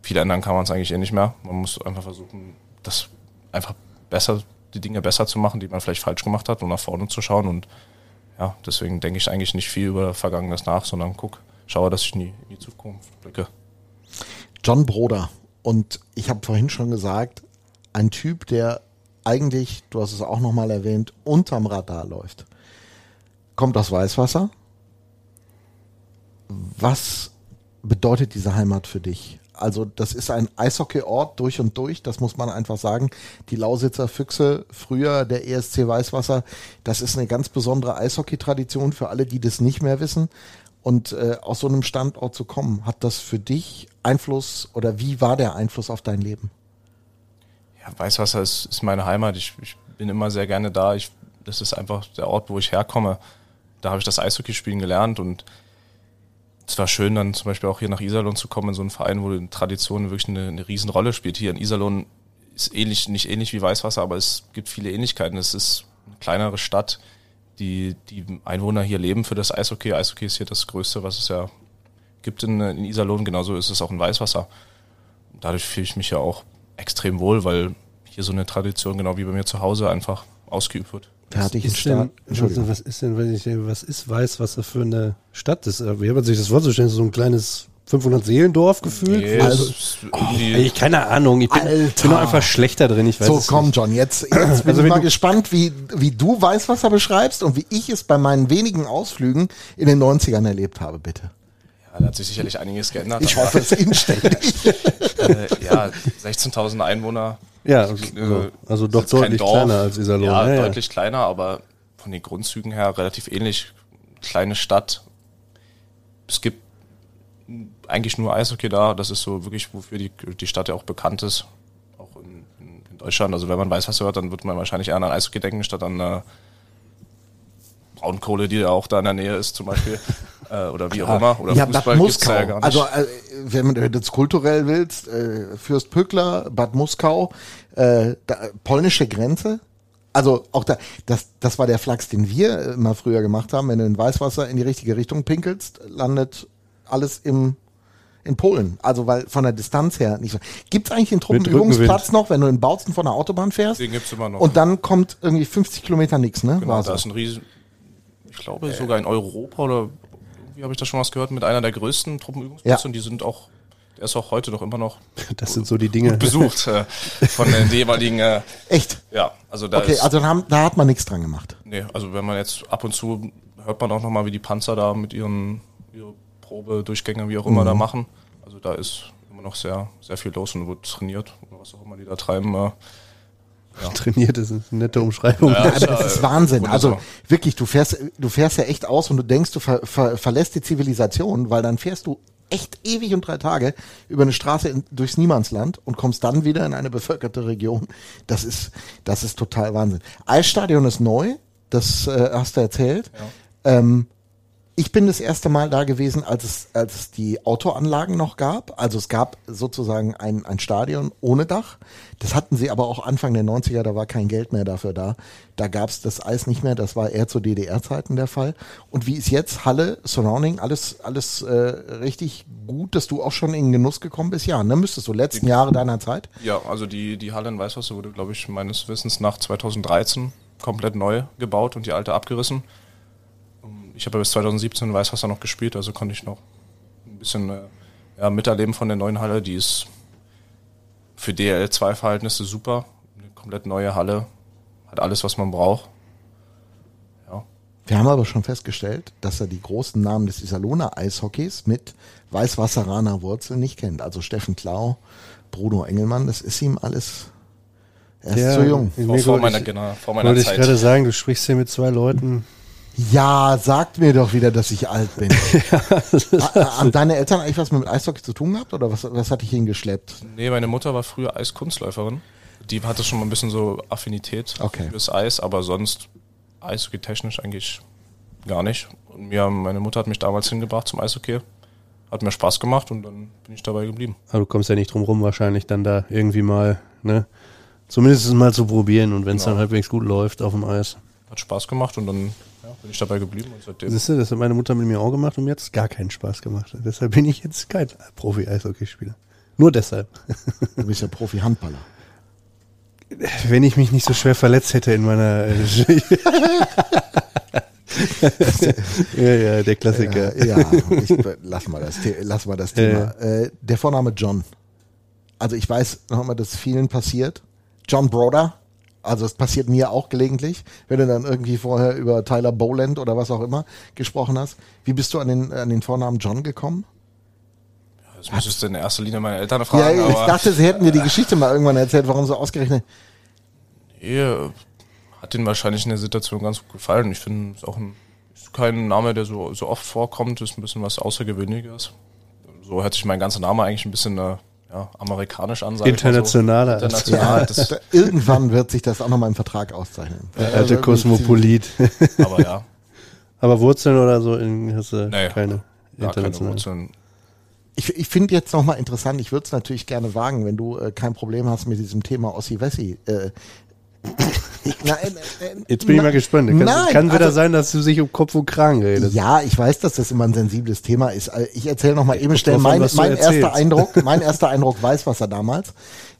viel ändern kann man es eigentlich eh nicht mehr. Man muss einfach versuchen, das einfach besser, die Dinge besser zu machen, die man vielleicht falsch gemacht hat und nach vorne zu schauen und ja, deswegen denke ich eigentlich nicht viel über Vergangenes nach, sondern guck, schaue, dass ich nie in die Zukunft blicke. John Broder. Und ich habe vorhin schon gesagt, ein Typ, der eigentlich, du hast es auch nochmal erwähnt, unterm Radar läuft. Kommt aus Weißwasser. Was bedeutet diese Heimat für dich? Also das ist ein Eishockeyort durch und durch, das muss man einfach sagen. Die Lausitzer Füchse, früher der ESC Weißwasser, das ist eine ganz besondere Eishockey-Tradition für alle, die das nicht mehr wissen. Und äh, aus so einem Standort zu kommen, hat das für dich Einfluss oder wie war der Einfluss auf dein Leben? Ja, Weißwasser ist, ist meine Heimat. Ich, ich bin immer sehr gerne da. Ich, das ist einfach der Ort, wo ich herkomme. Da habe ich das Eishockeyspielen gelernt und es war schön, dann zum Beispiel auch hier nach Iserlohn zu kommen, in so einen Verein, wo die Tradition wirklich eine, eine Riesenrolle spielt. Hier in Iserlohn ist ähnlich, nicht ähnlich wie Weißwasser, aber es gibt viele Ähnlichkeiten. Es ist eine kleinere Stadt, die, die Einwohner hier leben für das Eishockey. Eishockey ist hier das Größte, was es ja gibt in, in Iserlohn. Genauso ist es auch in Weißwasser. Dadurch fühle ich mich ja auch extrem wohl, weil hier so eine Tradition, genau wie bei mir zu Hause, einfach ausgeübt wird. Ich einen ist denn, Start. Entschuldigung. was ist denn, wenn ich, was ist Weißwasser für eine Stadt? Das, äh, wie hat man sich das vorzustellen? So ein kleines 500 Seelendorf gefühlt? Nee, also, ist irgendwie- ey, keine Ahnung. Ich bin, Alter. bin einfach schlechter drin. Ich weiß So, komm, nicht. John, jetzt, jetzt bin Also ich wenn mal gespannt, wie, wie du Weißwasser beschreibst und wie ich es bei meinen wenigen Ausflügen in den 90ern erlebt habe, bitte. Ja, da hat sich sicherlich einiges geändert. Ich hoffe es inständig. äh, ja, 16.000 Einwohner. Ja, Äh, also, also ist doch jetzt kein deutlich kleiner als Iserlohn. Ja, Ja, ja. deutlich kleiner, aber von den Grundzügen her relativ ähnlich. Kleine Stadt. Es gibt eigentlich nur Eishockey da. Das ist so wirklich, wofür die, die Stadt ja auch bekannt ist. Auch in, in, in Deutschland. Also wenn man weiß, was hört, dann wird man wahrscheinlich eher an Eishockey denken, statt an äh, Braunkohle, die ja auch da in der Nähe ist zum Beispiel. äh, oder wie auch immer. Oder ja, Bad Fußball gibt's Muskau. ja gar nicht. also, äh, wenn du das kulturell willst, äh, Fürst Pückler, Bad Muskau, äh, da, polnische Grenze. Also auch da, das, das war der Flachs, den wir äh, mal früher gemacht haben. Wenn du in Weißwasser in die richtige Richtung pinkelst, landet alles im in Polen. Also weil von der Distanz her nicht so. Gibt es eigentlich den Truppenübungsplatz noch, wenn du in Bautzen von der Autobahn fährst? Den gibt's immer noch. Und dann kommt irgendwie 50 Kilometer nix, ne? Genau, War da so. ist ein riesen, ich glaube sogar in Europa oder irgendwie habe ich da schon was gehört, mit einer der größten Truppenübungsplätze Ja. und die sind auch, der ist auch heute noch immer noch Das sind so die Dinge. besucht äh, von den jeweiligen, äh, Echt? ja, also da Okay, ist, also da, haben, da hat man nichts dran gemacht. nee, also wenn man jetzt ab und zu hört man auch noch mal, wie die Panzer da mit ihren ihre Probedurchgänge, wie auch immer Mhm. da machen. Also da ist immer noch sehr, sehr viel los und wird trainiert oder was auch immer die da treiben. Äh, Trainiert ist eine nette Umschreibung. Ja, Ja, aber das ja, ist Wahnsinn. Also wirklich, du fährst, du fährst ja echt aus und du denkst, du ver, ver, verlässt die Zivilisation, weil dann fährst du echt ewig und drei Tage über eine Straße in, durchs Niemandsland und kommst dann wieder in eine bevölkerte Region. Das ist, das ist total Wahnsinn. Eisstadion ist neu, das äh, hast du erzählt. Ähm, ich bin das erste Mal da gewesen, als es, als es die Autoanlagen noch gab. Also es gab sozusagen ein, ein Stadion ohne Dach. Das hatten sie aber auch Anfang der 90er, da war kein Geld mehr dafür da. Da gab es das Eis nicht mehr, das war eher zu DDR-Zeiten der Fall. Und wie ist jetzt Halle, Surrounding, alles, alles äh, richtig gut, dass du auch schon in den Genuss gekommen bist? Ja, ne? Müsstest du letzten Jahre deiner Zeit? Ja, also die, die Halle in Weißwasser wurde, glaube ich, meines Wissens nach 2013 komplett neu gebaut und die alte abgerissen. Ich habe ja bis 2017 in Weißwasser noch gespielt, also konnte ich noch ein bisschen äh, ja, miterleben von der neuen Halle. Die ist für DL2-Verhältnisse super. Eine komplett neue Halle. Hat alles, was man braucht. Ja. Wir haben aber schon festgestellt, dass er die großen Namen des Iserlohner Eishockeys mit Weißwasseraner Wurzeln nicht kennt. Also Steffen Klau, Bruno Engelmann, das ist ihm alles. Er ist Ja, zu jung. Vor, vor wollte meiner, ich- genau, vor meiner Wollte ich Zeit. gerade sagen, du sprichst hier mit zwei Leuten. Ja, sagt mir doch wieder, dass ich alt bin. Ha- Haben deine Eltern eigentlich was mit Eishockey zu tun gehabt oder was, was hat dich hingeschleppt? Nee, meine Mutter war früher Eiskunstläuferin. Die hatte schon mal ein bisschen so Affinität Okay. fürs Eis, aber sonst Eishockey technisch eigentlich gar nicht. Und mir, meine Mutter hat mich damals hingebracht zum Eishockey. Hat mir Spaß gemacht und dann bin ich dabei geblieben. Aber du kommst ja nicht drum rum, wahrscheinlich dann da irgendwie mal, ne? Zumindest es mal zu probieren und wenn es Genau. dann halbwegs gut läuft auf dem Eis. Hat Spaß gemacht und dann ja, bin ich dabei geblieben und seitdem. Siehst du, das hat meine Mutter mit mir auch gemacht und mir hat es gar keinen Spaß gemacht. Deshalb bin ich jetzt kein Profi-Eishockeyspieler. Nur deshalb. Du bist ja Profi-Handballer. Wenn ich mich nicht so schwer verletzt hätte in meiner. ja, ja, der Klassiker. Äh, ja, ich, lass mal das, The- lass mal das Thema. Äh, der Vorname John. Also ich weiß nochmal, dass vielen passiert. John Broder. Also es passiert mir auch gelegentlich, wenn du dann irgendwie vorher über Tyler Boland oder was auch immer gesprochen hast. Wie bist du an den, an den Vornamen John gekommen? Das müsstest du in erster Linie meine Eltern fragen. ja, ich dachte, sie hätten dir die Geschichte mal irgendwann erzählt, warum so ausgerechnet. nee, hat ihnen wahrscheinlich in der Situation ganz gut gefallen. Ich finde, es ist auch ein, kein Name, der so, so oft vorkommt, ist ein bisschen was Außergewöhnliches. So hört sich mein ganzer Name eigentlich ein bisschen äh, ja, amerikanisch an. so. Internationaler als- International, das, Da- Irgendwann wird sich das auch nochmal im Vertrag auszeichnen. Der alte Kosmopolit. aber ja, Aber Wurzeln oder so in, hast du nee, keine gar keine. Wurzeln. Ich, ich finde jetzt nochmal interessant, ich würde es natürlich gerne wagen, wenn du äh, kein Problem hast mit diesem Thema Ossi-Wessi. Äh, nein, äh, äh, Jetzt bin ich na- mal gespannt. Kann, Nein, kann wieder also- sein, dass du sich um Kopf und Kragen redest. Ja, ich weiß, dass das immer ein sensibles Thema ist. Äh, Ich erzähle nochmal eben schnell mein, mein erster Eindruck. Mein erster Eindruck weiß, was er damals.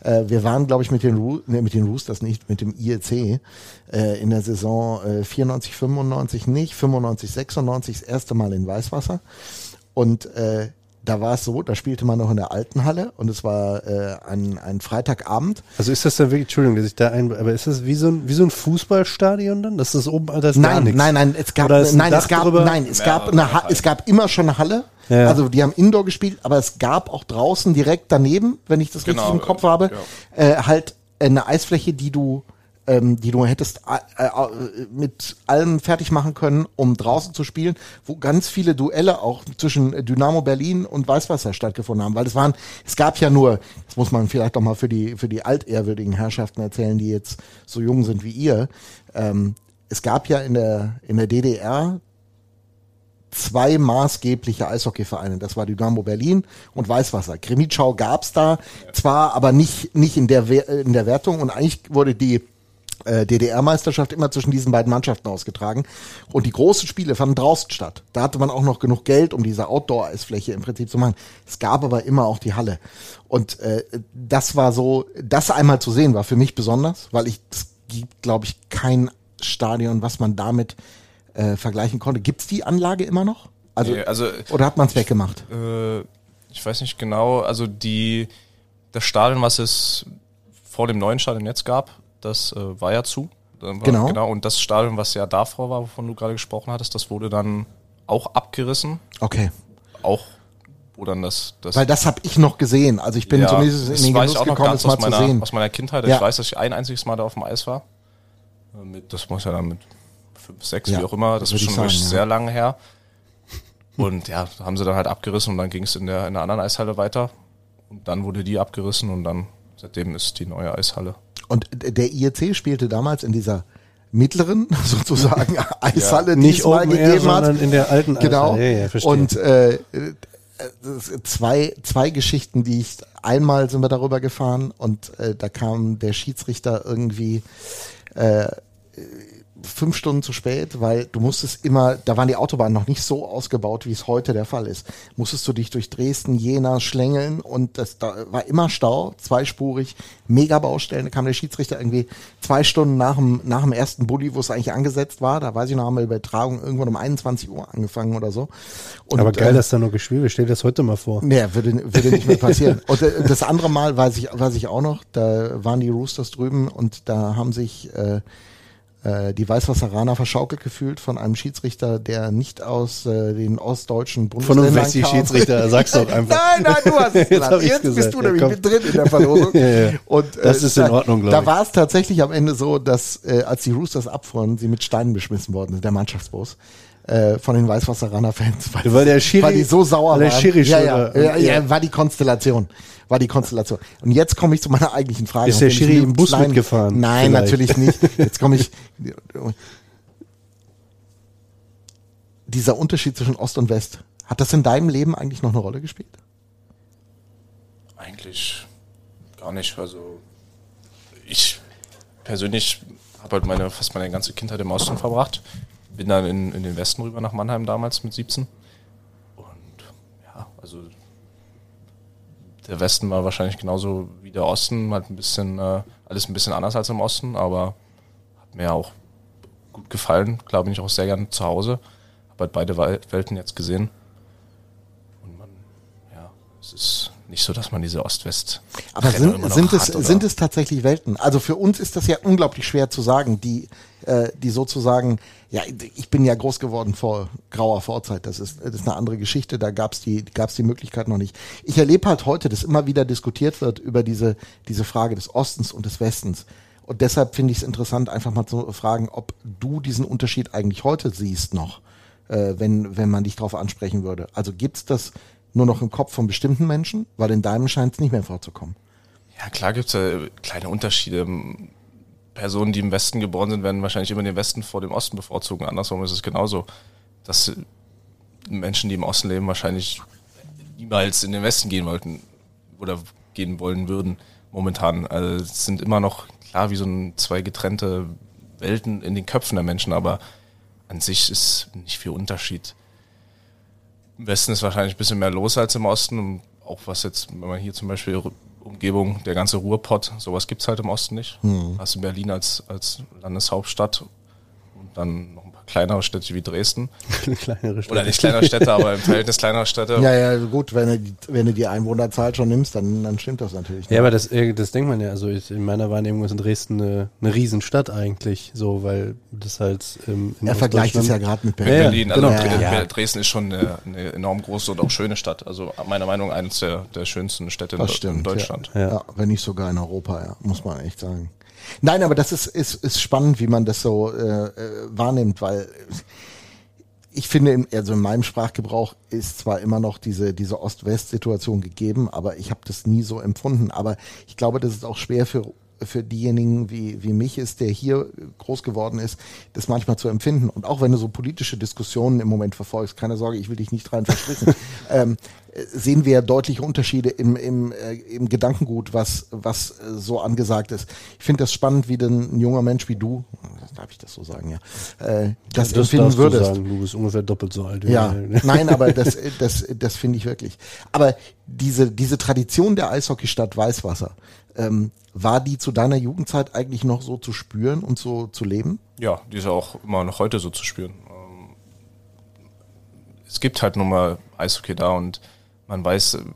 Äh, wir waren, glaube ich, mit den, Ru nee, mit den Roosters nicht, mit dem IEC äh, in der Saison äh, 94, 95 nicht, 95, 96 das erste Mal in Weißwasser. Und äh, da war es so, da spielte man noch in der alten Halle und es war äh, ein, ein Freitagabend. Also ist das dann wirklich, Entschuldigung, dass ich da ein, aber ist das wie so ein, wie so ein Fußballstadion dann? Das ist oben, das ist gar Nein, nichts. nein, nein, es gab, nein, Dach es gab, drüber? nein, es gab eine, ha Hallen. es gab immer schon eine Halle. Ja. Also die haben Indoor gespielt, aber es gab auch draußen direkt daneben, wenn ich das Genau, richtig im Kopf habe, äh, halt eine Eisfläche, die du, ähm, die du hättest äh, äh, mit allem fertig machen können, um draußen zu spielen, wo ganz viele Duelle auch zwischen Dynamo Berlin und Weißwasser stattgefunden haben, weil es waren, es gab ja nur, das muss man vielleicht doch mal für die für die altehrwürdigen Herrschaften erzählen, die jetzt so jung sind wie ihr. Ähm, es gab ja in der in der DDR zwei maßgebliche Eishockeyvereine. Das war Dynamo Berlin und Weißwasser. Krimitschau gab's da zwar, aber nicht, nicht in, der, in der Wertung. Und eigentlich wurde die DDR-Meisterschaft immer zwischen diesen beiden Mannschaften ausgetragen. Und die großen Spiele fanden draußen statt. Da hatte man auch noch genug Geld, um diese Outdoor-Eisfläche im Prinzip zu machen. Es gab aber immer auch die Halle. Und äh, das war so, das einmal zu sehen, war für mich besonders, weil ich, es gibt, glaube ich, kein Stadion, was man damit äh, vergleichen konnte. Gibt's die Anlage immer noch? Also, Nee, also oder hat man es weggemacht? äh, ich weiß nicht genau, also die das Stadion, was es vor dem neuen Stadion jetzt gab, das äh, war ja zu. War, Genau. genau. Und das Stadion, was ja davor war, wovon du gerade gesprochen hattest, das wurde dann auch abgerissen. Okay. Auch wo dann das, das Weil das habe ich noch gesehen. Also ich bin ja, zumindest in den weiß Genuss ich auch noch gekommen, es mal aus meiner, zu sehen. aus meiner Kindheit. Ja. Ich weiß, dass ich ein einziges Mal da auf dem Eis war. Äh, Mit, das muss ja dann mit fünf, sechs, Ja, wie auch immer. Das ist schon wirklich sagen, sehr lange her. Und ja, haben sie dann halt abgerissen und dann ging es in der, in der anderen Eishalle weiter. Und dann wurde die abgerissen und dann seitdem ist die neue Eishalle. Und der IEC spielte damals in dieser mittleren sozusagen Eishalle, die Nicht es mal Open Air, gegeben hat. sondern in der alten Genau. Eishalle. Ja, ja, und äh, sind zwei, zwei Geschichten, die ich einmal sind wir darüber gefahren und äh, da kam der Schiedsrichter irgendwie äh, fünf Stunden zu spät, weil du musstest immer, da waren die Autobahnen noch nicht so ausgebaut, wie es heute der Fall ist. Musstest du dich durch Dresden, Jena schlängeln und das da war immer Stau, zweispurig, mega Baustellen. Da kam der Schiedsrichter irgendwie zwei Stunden nach dem, nach dem ersten Bulli, wo es eigentlich angesetzt war. Da weiß ich noch, haben wir Übertragung irgendwann um 21 Uhr angefangen oder so. Und, Aber geil, äh, dass da noch gespielt wird. Stell dir das heute mal vor. Nee, würde, würde nicht mehr passieren. Und äh, das andere Mal weiß ich, weiß ich auch noch, da waren die Roosters drüben und da haben sich äh, äh, die Weißwasseraner verschaukelt gefühlt von einem Schiedsrichter, der nicht aus äh, den ostdeutschen Von Bundesländern einem Wessi-Schiedsrichter, sag's doch einfach. Nein, nein, du hast es Jetzt Jetzt, bist gesagt. du Ja, nämlich komm. mit drin in der Verlosung. Ja, ja. Und, äh, Das ist in da- Ordnung, glaub Da ich. war es tatsächlich am Ende so, dass äh, als die Roosters abfuhren, sie mit Steinen beschmissen worden sind, der Mannschaftsbus. Äh, von den Weißwasseraner Fans, weil, Weil der Schiri- weil die so sauer weil der waren. Schiri ja, schon ja, da- ja, ja, ja. war die Konstellation. War die Konstellation. Und jetzt komme ich zu meiner eigentlichen Frage. Ist der Schiri im Bus kleinen- mitgefahren? Nein, Vielleicht. natürlich nicht. Jetzt komme ich. Dieser Unterschied zwischen Ost und West, hat das in deinem Leben eigentlich noch eine Rolle gespielt? Eigentlich gar nicht. Also ich persönlich habe halt meine, fast meine ganze Kindheit im Osten verbracht. Bin dann in, in den Westen rüber nach Mannheim damals mit 17. Und ja, also der Westen war wahrscheinlich genauso wie der Osten, halt ein bisschen, äh, alles ein bisschen anders als im Osten, aber hat mir auch gut gefallen. Bin ich auch sehr gerne zu Hause. Habe halt beide Wel- Welten jetzt gesehen. Und man, ja, es ist nicht so, dass man diese Ost-West. Aber sind, sind, es, hat, sind es tatsächlich Welten? Also für uns ist das ja unglaublich schwer zu sagen, die, äh, die sozusagen, ja, ich bin ja groß geworden vor grauer Vorzeit, das ist, das ist eine andere Geschichte, da gab's die, gab's die Möglichkeit noch nicht. Ich erlebe halt heute, dass immer wieder diskutiert wird über diese, diese Frage des Ostens und des Westens. Und deshalb finde ich es interessant, einfach mal zu fragen, ob du diesen Unterschied eigentlich heute siehst noch, äh, wenn, wenn man dich darauf ansprechen würde. Also gibt's das nur noch im Kopf von bestimmten Menschen? Weil in deinem scheint es nicht mehr vorzukommen. Ja, klar gibt's ja kleine Unterschiede. Personen, die im Westen geboren sind, werden wahrscheinlich immer den Westen vor dem Osten bevorzugen. Andersrum ist es genauso. Dass Menschen, die im Osten leben, wahrscheinlich niemals in den Westen gehen wollten oder gehen wollen würden momentan. Also es sind immer noch klar wie so ein, zwei getrennte Welten in den Köpfen der Menschen, aber an sich ist nicht viel Unterschied. Im Westen ist wahrscheinlich ein bisschen mehr los als im Osten. Und auch was jetzt, wenn man hier zum Beispiel Umgebung, der ganze Ruhrpott, sowas gibt's halt im Osten nicht. Hast du Berlin als, als Landeshauptstadt und dann kleinere Städte wie Dresden. Kleinere Stadt. Oder nicht kleinere Städte, aber im Verhältnis kleinere Städte. Ja, ja, gut, wenn du, die, wenn du die Einwohnerzahl schon nimmst, dann, dann stimmt das natürlich. Ja, aber das, äh, das denkt man ja. Also ich, in meiner Wahrnehmung ist in Dresden eine, eine Riesenstadt eigentlich, so, weil das halt ähm, in er vergleicht es ja gerade mit Berlin. Ja, ja, Berlin. Also genau. Ja. Dresden ist schon eine, eine enorm große und auch schöne Stadt. Also meiner Meinung nach eines der, der schönsten Städte in, Das Deu- stimmt, in Deutschland. Ja. Ja. wenn nicht sogar in Europa, ja, muss man echt sagen. Nein, aber das ist, ist, ist spannend, wie man das so äh, äh, wahrnimmt, weil ich finde, in, also in meinem Sprachgebrauch ist zwar immer noch diese, diese Ost-West-Situation gegeben, aber ich habe das nie so empfunden. Aber ich glaube, das ist auch schwer für für diejenigen wie, wie mich ist, der hier groß geworden ist, das manchmal zu empfinden. Und auch wenn du so politische Diskussionen im Moment verfolgst, keine Sorge, ich will dich nicht rein verstricken, ähm, äh, sehen wir deutliche Unterschiede im, im, äh, im Gedankengut, was, was äh, so angesagt ist. Ich finde das spannend, wie denn ein junger Mensch wie du, darf ich das so sagen, ja, äh, das, Das empfinden würdest. du sagen, du bist ungefähr doppelt so alt. wie Ja, nein, aber das, das, das finde ich wirklich. Aber diese, diese Tradition der Eishockeystadt Weißwasser, ähm, war die zu deiner Jugendzeit eigentlich noch so zu spüren und so zu leben? Ja, die ist ja auch immer noch heute so zu spüren. Ähm, Es gibt halt nun mal Eishockey da und man weiß, ähm,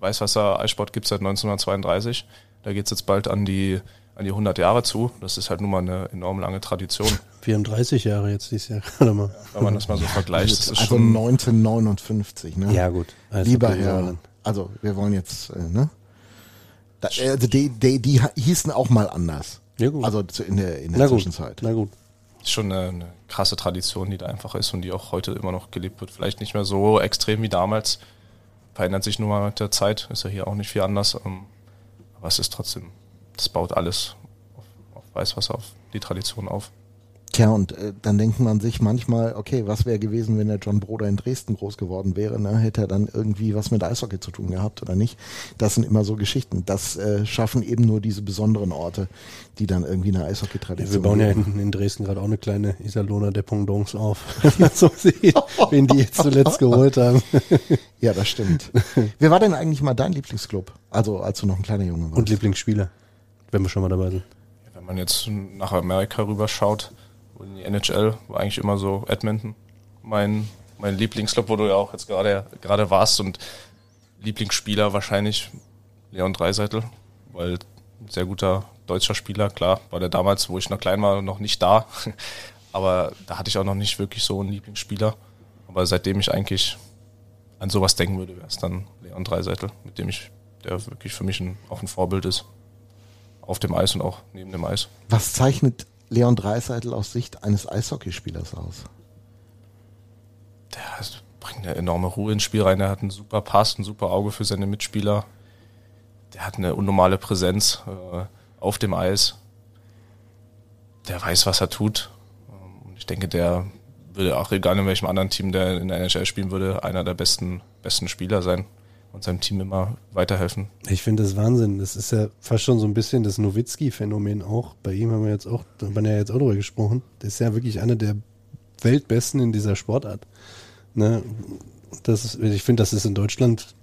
Weißwasser-Eissport gibt es seit 1932. Da geht es jetzt bald an die, an die 100 Jahre zu. Das ist halt nun mal eine enorm lange Tradition. 34 Jahre jetzt dieses Jahr gerade mal. Wenn man das mal so vergleicht, das ist also schon 1959, ne? Ja, gut. Also Lieber Herr, also wir wollen jetzt, äh, ne? Da, also die, die, die hießen auch mal anders. Ja, gut. Also in der, in der Na gut, Zwischenzeit. na gut. ist schon eine, eine krasse Tradition, die da einfach ist und die auch heute immer noch gelebt wird. Vielleicht nicht mehr so extrem wie damals. Verändert sich nur mal mit der Zeit, ist ja hier auch nicht viel anders. Ähm, aber es ist trotzdem, das baut alles auf, auf Weißwasser, auf die Tradition auf. Tja, und äh, dann denkt man sich manchmal, okay, was wäre gewesen, wenn der John Broder in Dresden groß geworden wäre? Ne? Hätte er dann irgendwie was mit Eishockey zu tun gehabt oder nicht? Das sind immer so Geschichten. Das äh, schaffen eben nur diese besonderen Orte, die dann irgendwie eine Eishockey-Tradition Wir bauen ja in, in Dresden gerade auch eine kleine Iserlohner Dependance auf. so sieht, wen die jetzt zuletzt geholt haben. Ja, das stimmt. Wer war denn eigentlich mal dein Lieblingsclub? Also, als du noch ein kleiner Junge warst. Und Lieblingsspieler, wenn wir schon mal dabei sind. Wenn man jetzt nach Amerika rüberschaut, in die NHL, war eigentlich immer so Edmonton. Mein, mein Lieblingsclub, wo du ja auch jetzt gerade gerade warst und Lieblingsspieler wahrscheinlich Leon Dreiseitel, weil ein sehr guter deutscher Spieler, klar, war der damals, wo ich noch klein war, noch nicht da, aber da hatte ich auch noch nicht wirklich so einen Lieblingsspieler, aber seitdem ich eigentlich an sowas denken würde, wäre es dann Leon Dreiseitel, mit dem ich, der wirklich für mich ein, auch ein Vorbild ist, auf dem Eis und auch neben dem Eis. Was zeichnet Leon Dreiseitel aus Sicht eines Eishockeyspielers aus? der bringt eine enorme Ruhe ins Spiel rein. Der hat einen super Pass, ein super Auge für seine Mitspieler. Der hat eine unnormale Präsenz äh, auf dem Eis. Der weiß, was er tut. Und ich denke, der würde auch egal in welchem anderen Team, der in der NHL spielen würde, einer der besten, besten Spieler sein und seinem Team immer weiterhelfen. Ich finde das Wahnsinn. Das ist ja fast schon so ein bisschen das Nowitzki-Phänomen auch. Bei ihm haben wir jetzt auch, da haben wir ja jetzt auch drüber gesprochen. Der ist ja wirklich einer der Weltbesten in dieser Sportart. Ne? Das ist, ich finde, das ist in Deutschland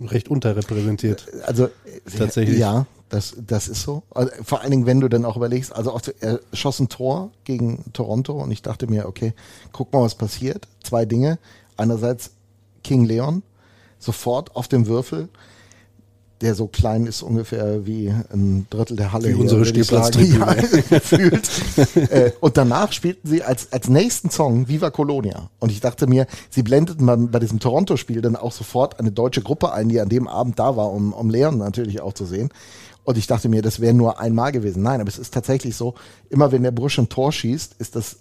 recht unterrepräsentiert. Also Tatsächlich. Ja, das, das ist so. Also, vor allen Dingen, wenn du dann auch überlegst, also auch, er schoss ein Tor gegen Toronto und ich dachte mir, okay, guck mal, was passiert. Zwei Dinge. Einerseits King Leon, sofort auf dem Würfel, der so klein ist ungefähr wie ein Drittel der Halle. Wie hier, unsere. Stehplatztribüne. Ja, gefühlt. Äh, und danach spielten sie als, als nächsten Song Viva Colonia. Und ich dachte mir, sie blendeten bei, bei diesem Toronto-Spiel dann auch sofort eine deutsche Gruppe ein, die an dem Abend da war, um, um Leon natürlich auch zu sehen. Und ich dachte mir, das wäre nur einmal gewesen. Nein, aber es ist tatsächlich so, immer wenn der Bursch ein Tor schießt, ist das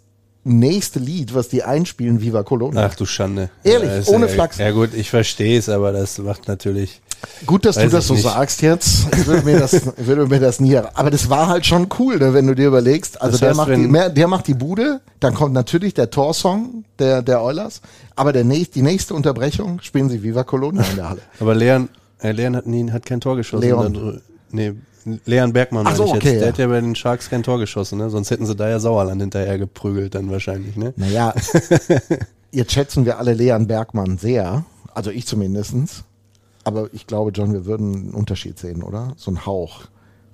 nächste Lied, was die einspielen, Viva Colonia. Ach du Schande. Ehrlich, ohne ja, Flachs. Ja gut, ich verstehe es, aber das macht natürlich. Gut, dass du das so nicht. sagst jetzt. Ich würde mir das, würde mir das nie, aber das war halt schon cool, ne, wenn du dir überlegst. Also Das der heißt, macht die, mehr, der macht die Bude, dann kommt natürlich der Torsong der, der Oilers, aber der nächst, die nächste Unterbrechung spielen sie Viva Colonia in der Halle. Aber Leon, äh, Leon hat, nie, hat kein Tor geschossen. Leon. Dann, nee, Leon Bergmann meine so, ich jetzt. okay, Der ja. hat ja bei den Sharks kein Tor geschossen, ne? Sonst hätten sie da ja Sauerland hinterher geprügelt dann wahrscheinlich, ne? Naja, jetzt schätzen wir alle Leon Bergmann sehr, also ich zumindestens. Aber ich glaube, John, wir würden einen Unterschied sehen, oder? So ein Hauch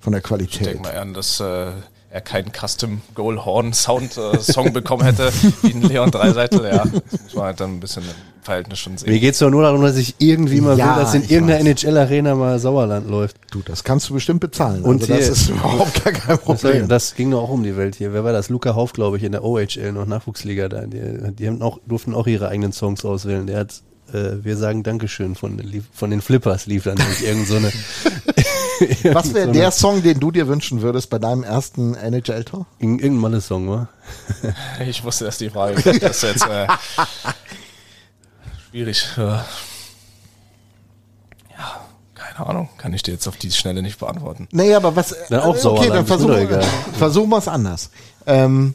von der Ich Qualität. denke mal an, dass äh, er keinen Custom Goal Horn Sound äh, Song bekommen hätte, wie ein Leon Dreiseitel. Ja, das muss man halt dann ein bisschen im Verhältnis schon Mir sehen. geht's doch nur darum, dass ich irgendwie mal Ja, will, dass in irgendeiner. NHL-Arena mal Sauerland läuft. Du, das kannst du bestimmt bezahlen. Und also das hier- ist überhaupt gar kein Das, Problem. das ging doch auch um die Welt hier. Wer war das? Luca Hauf, glaube ich, in der OHL, noch Nachwuchsliga da. Die, die haben auch, durften auch ihre eigenen Songs auswählen. Der hat äh, Wir sagen Dankeschön von, von den Flippers lief dann nämlich irgend so eine. Was wäre der Song, den du dir wünschen würdest bei deinem ersten NHL-Tor? Irgend- Irgendein Malle-Song, war? Ich wusste, dass die Frage. Das ist jetzt äh, schwierig. Äh, ja, keine Ahnung. Kann ich dir jetzt auf die Schnelle nicht beantworten. Nee, aber was. Dann auch äh, Sauerland, dann ist mir versuchen versuchen wir es anders. Ähm,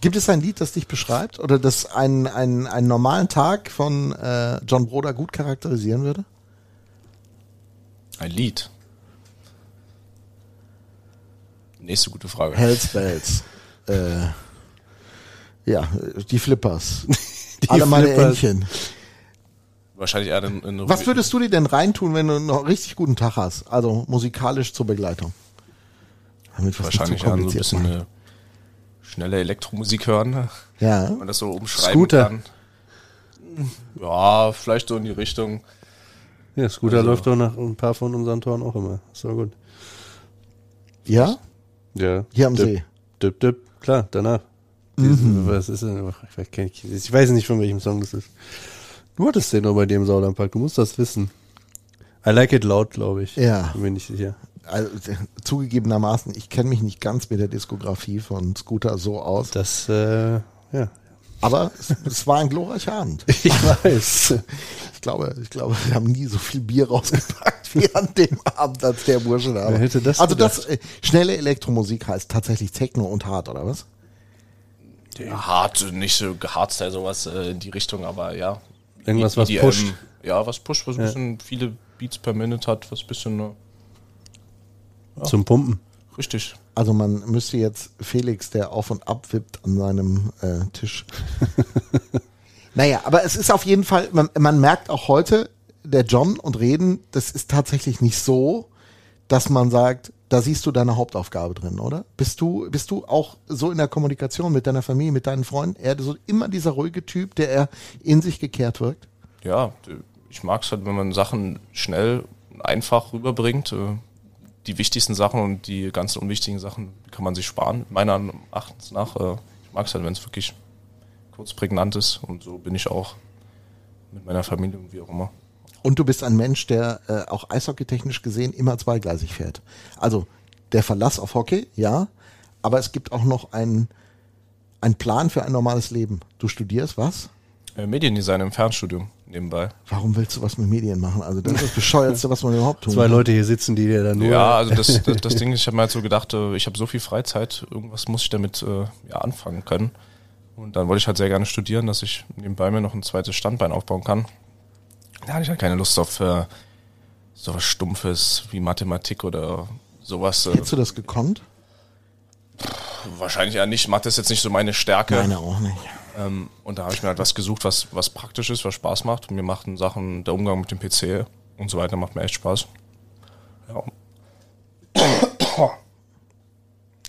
gibt es ein Lied, das dich beschreibt oder das einen, einen, einen normalen Tag von äh, John Broder gut charakterisieren würde? Ein Lied. Nächste gute Frage. Hells Bells. äh, ja, die Flippers. Alle meine Flippers. Entchen. Wahrscheinlich eher in, in Was würdest du dir denn reintun, wenn du einen richtig guten Tag hast? Also musikalisch zur Begleitung. Damit wahrscheinlich so ein kompliziert bisschen machen. eine schnelle Elektromusik hören, ne? Ja. wenn man das so umschreiben Scooter. kann. Ja, vielleicht so in die Richtung. Ja, Scooter Also- läuft doch nach ein paar von unseren Toren auch immer. Ist doch gut. Ja? Ja. Hier am Dip, See. Dip, dip, klar, danach. Mhm. Was ist denn? Ich, weiß- ich, ich nicht, von welchem Song das ist. Du hattest den noch bei im Sauerlandpark, du musst das wissen. I like it loud, glaube ich. Ja. Bin mir nicht sicher. also, zugegebenermaßen, ich kenne mich nicht ganz mit der Diskografie von Scooter so aus, Das, äh, ja. Aber es, es war ein glorreicher Abend. Ich weiß. Ich glaube, ich glaube, wir haben nie so viel Bier rausgepackt wie an dem Abend, als der Bursche da war. Hätte das also gedacht? das äh, schnelle Elektromusik heißt tatsächlich Techno und Hard, oder was? Hart, nicht so Hardstyle, sowas äh, in die Richtung, aber ja. Irgendwas, was EDM, pusht. Ja, was pusht, was ein bisschen viele Beats per Minute hat, was ein bisschen, äh, Zum Pumpen. richtig. Also man müsste jetzt Felix, der auf und ab wippt an seinem äh, Tisch. naja, aber es ist auf jeden Fall, man, man merkt auch heute, der John und Reden, das ist tatsächlich nicht so, dass man sagt, da siehst du deine Hauptaufgabe drin, oder? Bist du, bist du auch so in der Kommunikation mit deiner Familie, mit deinen Freunden, eher so immer dieser ruhige Typ, der eher in sich gekehrt wirkt? Ja, ich mag es halt, wenn man Sachen schnell und einfach rüberbringt. Die wichtigsten Sachen und die ganzen unwichtigen Sachen kann man sich sparen, meiner Erachtens nach. Äh, Ich mag es halt, wenn es wirklich kurz prägnant ist und so bin ich auch mit meiner Familie und wie auch immer. Und du bist ein Mensch, der äh, auch eishockeytechnisch gesehen immer zweigleisig fährt. Also der Verlass auf Hockey, ja, aber es gibt auch noch einen, einen Plan für ein normales Leben. Du studierst was? Äh, Mediendesign im Fernstudium nebenbei. Warum willst du was mit Medien machen? Also das ist das Bescheuertste, was man überhaupt tun Zwei kann. Leute hier sitzen, die dir da nur. Ja, also das, das, das Ding ist, ich habe mir halt so gedacht, äh, ich habe so viel Freizeit, irgendwas muss ich damit äh, ja, anfangen können. Und dann wollte ich halt sehr gerne studieren, dass ich nebenbei mir noch ein zweites Standbein aufbauen kann. Da hatte ich halt keine Lust auf äh, sowas Stumpfes wie Mathematik oder sowas. Äh, Hättest du das gekonnt? wahrscheinlich eher nicht. Mathe ist jetzt nicht so meine Stärke. Meine auch nicht. Ähm, und da habe ich mir halt was gesucht, was, was praktisch ist, was Spaß macht. Und mir machten Sachen, der Umgang mit dem PC und so weiter macht mir echt Spaß. Ja.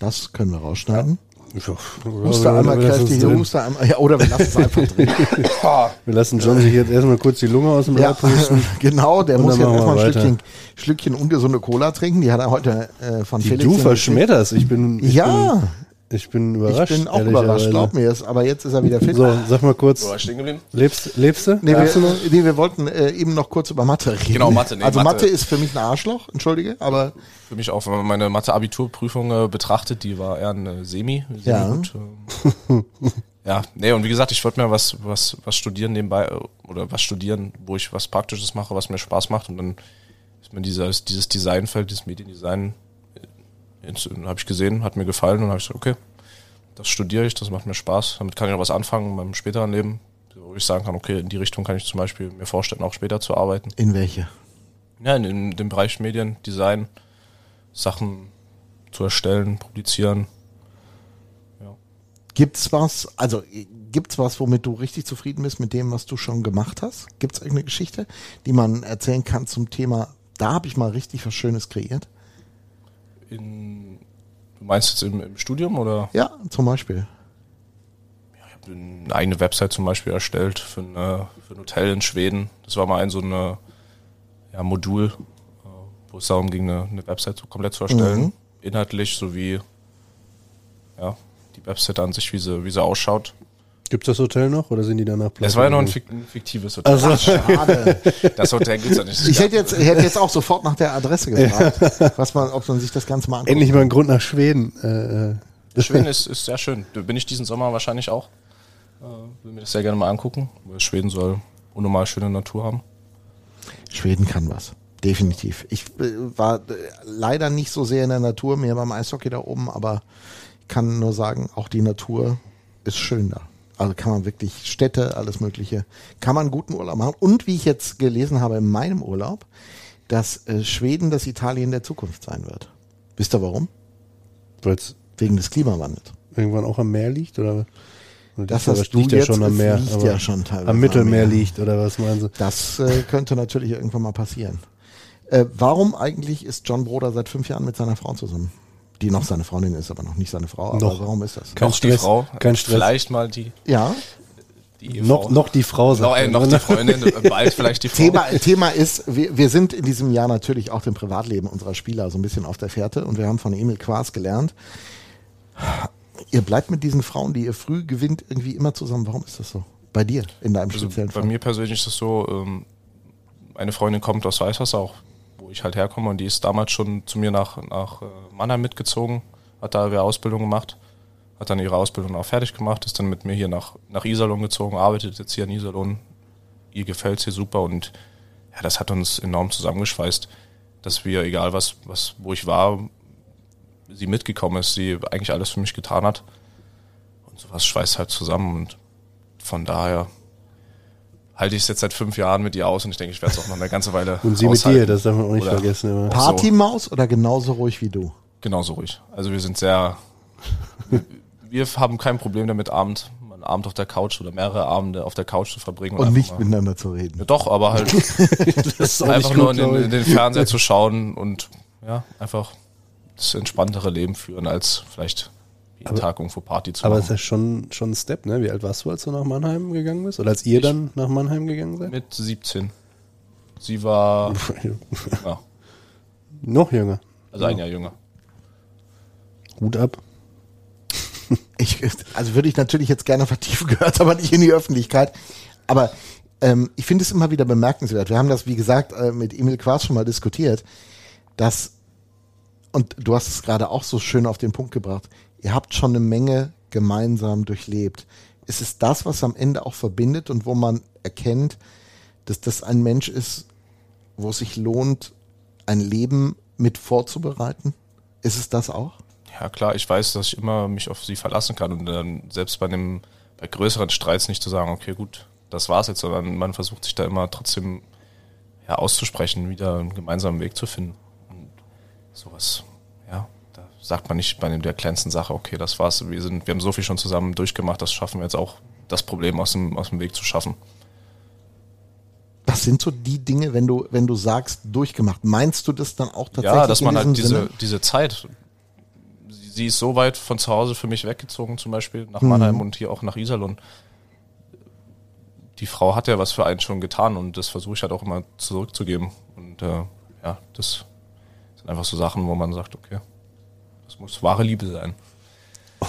Das können wir rausschneiden. Ja, Huste einmal kräftig. Huste einmal, ja, oder wir lassen es einfach drin. wir lassen John sich jetzt erstmal kurz die Lunge aus dem Ja, Leib pusten. genau, der muss jetzt erstmal ein weiter. Schlückchen, Schlückchen ungesunde Cola trinken. Die hat er heute äh, von Die Felix. du verschmetterst. Ich bin, ich Ja, bin, ich bin überrascht. ich bin auch überrascht, glaub mir es. Aber jetzt ist er wieder fit. So, sag mal kurz, Wo war ich stehen geblieben? lebst, lebst du? Nee, noch? wir, nee, wir wollten äh, eben noch kurz über Mathe reden. Genau, Mathe, nee, also Mathe. Mathe. ist für mich ein Arschloch, entschuldige, aber Für mich auch, wenn man meine Mathe-Abiturprüfung äh, betrachtet, die war eher eine Semi. Semi Ja. gut, ähm. ja, nee, und wie gesagt, ich wollte mir was, was, was studieren nebenbei äh, oder was studieren, wo ich was Praktisches mache, was mir Spaß macht. Und dann ist mir dieses, dieses Designfeld, dieses Mediendesign, äh, habe ich gesehen, hat mir gefallen und habe ich gesagt, okay, das studiere ich, das macht mir Spaß. Damit kann ich auch was anfangen in meinem späteren Leben, wo ich sagen kann, okay, in die Richtung kann ich zum Beispiel mir vorstellen, auch später zu arbeiten. in welche? Ja, in, in dem Bereich Medien, Design, Sachen zu erstellen, publizieren. Gibt's was, also äh, gibt's was, womit du richtig zufrieden bist mit dem, was du schon gemacht hast? Gibt's irgendeine Geschichte, die man erzählen kann zum Thema, da habe ich mal richtig was Schönes kreiert? In, du meinst jetzt im, im Studium oder? Ja, zum Beispiel. Ich habe eine eigene Website zum Beispiel erstellt für, eine, für ein Hotel in Schweden. Das war mal ein so eine ja, Modul, äh, wo es darum ging, eine, eine Website komplett zu erstellen. Mhm. Inhaltlich sowie ja, die Website an sich, wie sie, wie sie ausschaut. Gibt's das Hotel noch oder sind die danach Es war ja noch ein, fik ein fiktives Hotel. Also, Schade. Das Hotel gibt's ja nicht. Ich hätte jetzt, ich hätte jetzt auch sofort nach der Adresse gefragt, was man, ob man sich das Ganze mal anguckt. endlich mal ein Grund nach Schweden. Äh, äh. Schweden ist, ist sehr schön. Da bin ich diesen Sommer wahrscheinlich auch. Äh, will mir das sehr gerne mal angucken. Weil Schweden soll unnormal schöne Natur haben. Schweden kann was. Definitiv. Ich äh, war äh, leider nicht so sehr in der Natur, mehr beim Eishockey da oben, aber ich kann nur sagen, auch die Natur ist schön da. Also kann man wirklich Städte, alles Mögliche, kann man guten Urlaub machen. Und wie ich jetzt gelesen habe in meinem Urlaub, dass äh, Schweden das Italien der Zukunft sein wird. Wisst ihr warum? Weil es Wegen des Klimawandels. irgendwann auch am Meer liegt oder? Das liegt- hast du liegt jetzt, ja schon am Meer. liegt ja schon teilweise am Mittelmeer am liegt oder was meinen Sie? Das äh, könnte natürlich irgendwann mal passieren. Äh, warum eigentlich ist John Broder seit fünf Jahren mit seiner Frau zusammen? Die noch seine Freundin ist, aber noch nicht seine Frau. Aber Noch. warum ist das? Kein noch die Stress, Frau. kein Stress. Vielleicht mal die, Ja, die. Noch, noch die Frau noch, sagt äh, er. noch die Freundin. äh, Bald vielleicht die Frau. Thema, Thema ist, wir, wir sind in diesem Jahr natürlich auch dem Privatleben unserer Spieler so ein bisschen auf der Fährte und wir haben von Emil Quas gelernt, ihr bleibt mit diesen Frauen, die ihr früh gewinnt, irgendwie immer zusammen. Warum ist das so? Bei dir, in deinem Also speziellen bei Fall. mir persönlich ist es so, ähm, eine Freundin kommt aus Weißwasser, auch wo ich halt herkomme. Und die ist damals schon zu mir nach, nach äh, Mannheim mitgezogen, hat da ihre Ausbildung gemacht, hat dann ihre Ausbildung auch fertig gemacht, ist dann mit mir hier nach, nach Iserlohn gezogen, arbeitet jetzt hier in Iserlohn. Ihr gefällt's hier super und ja, das hat uns enorm zusammengeschweißt, dass wir, egal was, was, wo ich war, sie mitgekommen ist, sie eigentlich alles für mich getan hat. Und sowas schweißt halt zusammen und von daher halte ich es jetzt seit fünf Jahren mit ihr aus und ich denke, ich werde es auch noch eine ganze Weile Und sie mit aushalten. dir, das darf man auch nicht Oder vergessen. Immer. Partymaus oder genauso ruhig wie du? Genauso ruhig. Also wir sind sehr, wir haben kein Problem damit, Abend, einen Abend auf der Couch oder mehrere Abende auf der Couch zu verbringen. Und einfach nicht mal- miteinander zu reden. Ja, doch, aber halt Das ist auch einfach nur gut, in den, in den Fernseher zu schauen und ja, einfach das entspanntere Leben führen, als vielleicht jeden Tag irgendwo Party zu Aber es machen. ist ja schon, schon ein Step, ne? Wie alt warst du, als du nach Mannheim gegangen bist? Oder als ihr dann nach Mannheim gegangen seid? Mit 17. Sie war ja, Noch jünger. also ein Jahr jünger. Hut ab. Ich, also würde ich natürlich jetzt gerne vertiefen, gehört aber nicht in die Öffentlichkeit. Aber ähm, ich finde es immer wieder bemerkenswert. Wir haben das, wie gesagt, äh, mit Emil Quas schon mal diskutiert, dass, und du hast es gerade auch so schön auf den Punkt gebracht, ihr habt schon eine Menge gemeinsam durchlebt. Ist es das, was am Ende auch verbindet und wo man erkennt, dass das ein Mensch ist, wo es sich lohnt, ein Leben mit vorzubereiten? Ist es das auch? Ja klar, ich weiß, dass ich immer mich auf sie verlassen kann und dann selbst bei einem bei größeren Streits nicht zu sagen, okay gut, das war's jetzt, sondern man versucht sich da immer trotzdem ja, auszusprechen, wieder einen gemeinsamen Weg zu finden. Sowas, ja, da sagt man nicht bei der kleinsten Sache, okay, das war's, wir sind, wir haben so viel schon zusammen durchgemacht, das schaffen wir jetzt auch, das Problem aus dem, aus dem Weg zu schaffen. Was sind so die Dinge, wenn du, wenn du sagst, durchgemacht? Meinst du das dann auch tatsächlich? Ja, dass man halt diese, Sinne? diese Zeit, sie, ist so weit von zu Hause für mich weggezogen, zum Beispiel nach Mhm. Mannheim und hier auch nach Iserlohn. Die Frau hat ja was für einen schon getan und das versuche ich halt auch immer zurückzugeben. Und äh, ja, das einfach so Sachen, wo man sagt, okay, das muss wahre Liebe sein.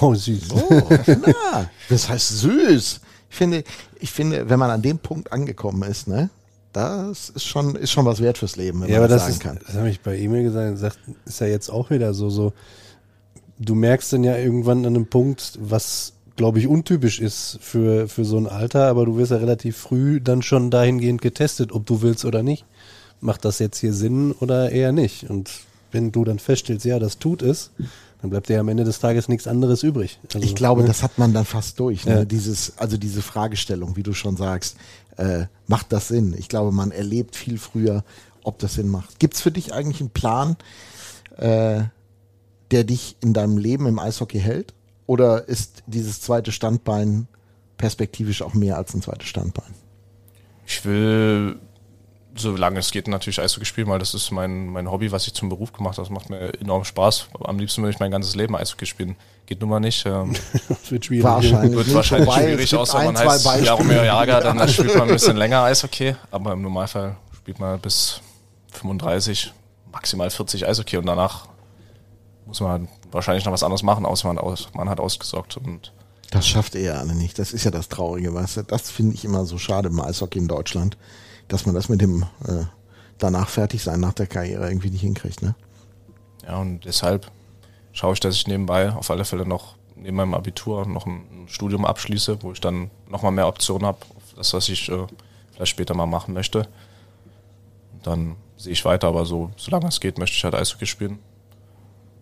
Oh, süß. Oh, na, das heißt süß. Ich finde, ich finde, wenn man an dem Punkt angekommen ist, ne, das ist schon, ist schon was wert fürs Leben, wenn Ja, man aber das sagen ist, kann. das habe ich bei E-Mail gesagt, sagt, ist ja jetzt auch wieder so, so, du merkst dann ja irgendwann an einem Punkt, was, glaube ich, untypisch ist für, für so ein Alter, aber du wirst ja relativ früh dann schon dahingehend getestet, ob du willst oder nicht. Macht das jetzt hier Sinn oder eher nicht? Und wenn du dann feststellst, ja, das tut es, dann bleibt dir am Ende des Tages nichts anderes übrig. Also, Ich glaube, ne? das hat man dann fast durch. Ne? Ja. Dieses, also diese Fragestellung, wie du schon sagst, äh, macht das Sinn? Ich glaube, man erlebt viel früher, ob das Sinn macht. Gibt's für dich eigentlich einen Plan, äh, der dich in deinem Leben im Eishockey hält? Oder ist dieses zweite Standbein perspektivisch auch mehr als ein zweites Standbein? Ich will, solange es geht, natürlich Eishockey spielen, weil das ist mein, mein Hobby, was ich zum Beruf gemacht habe. Das macht mir enorm Spaß. Am liebsten würde ich mein ganzes Leben Eishockey spielen. Geht nun mal nicht. Ähm, wird schwierig. Wahrscheinlich. wird wahrscheinlich wobei, es schwierig, außer ein, man zwei heißt Beispiele. Jaromir Jager, dann spielt man ein bisschen länger Eishockey. Aber im Normalfall spielt man bis 35, maximal 40 Eishockey und danach muss man wahrscheinlich noch was anderes machen, außer man, aus, man hat ausgesorgt. Und Das schafft er alle nicht. Das ist ja das Traurige, weißt du. Das finde ich immer so schade im Eishockey in Deutschland, dass man das mit dem äh, danach fertig sein nach der Karriere irgendwie nicht hinkriegt, ne? ja, und deshalb schaue ich, dass ich nebenbei auf alle Fälle noch neben meinem Abitur noch ein, Studium abschließe, wo ich dann nochmal mehr Optionen habe, auf das, was ich äh, vielleicht später mal machen möchte. Und dann sehe ich weiter, aber so, solange es geht, möchte ich halt Eishockey spielen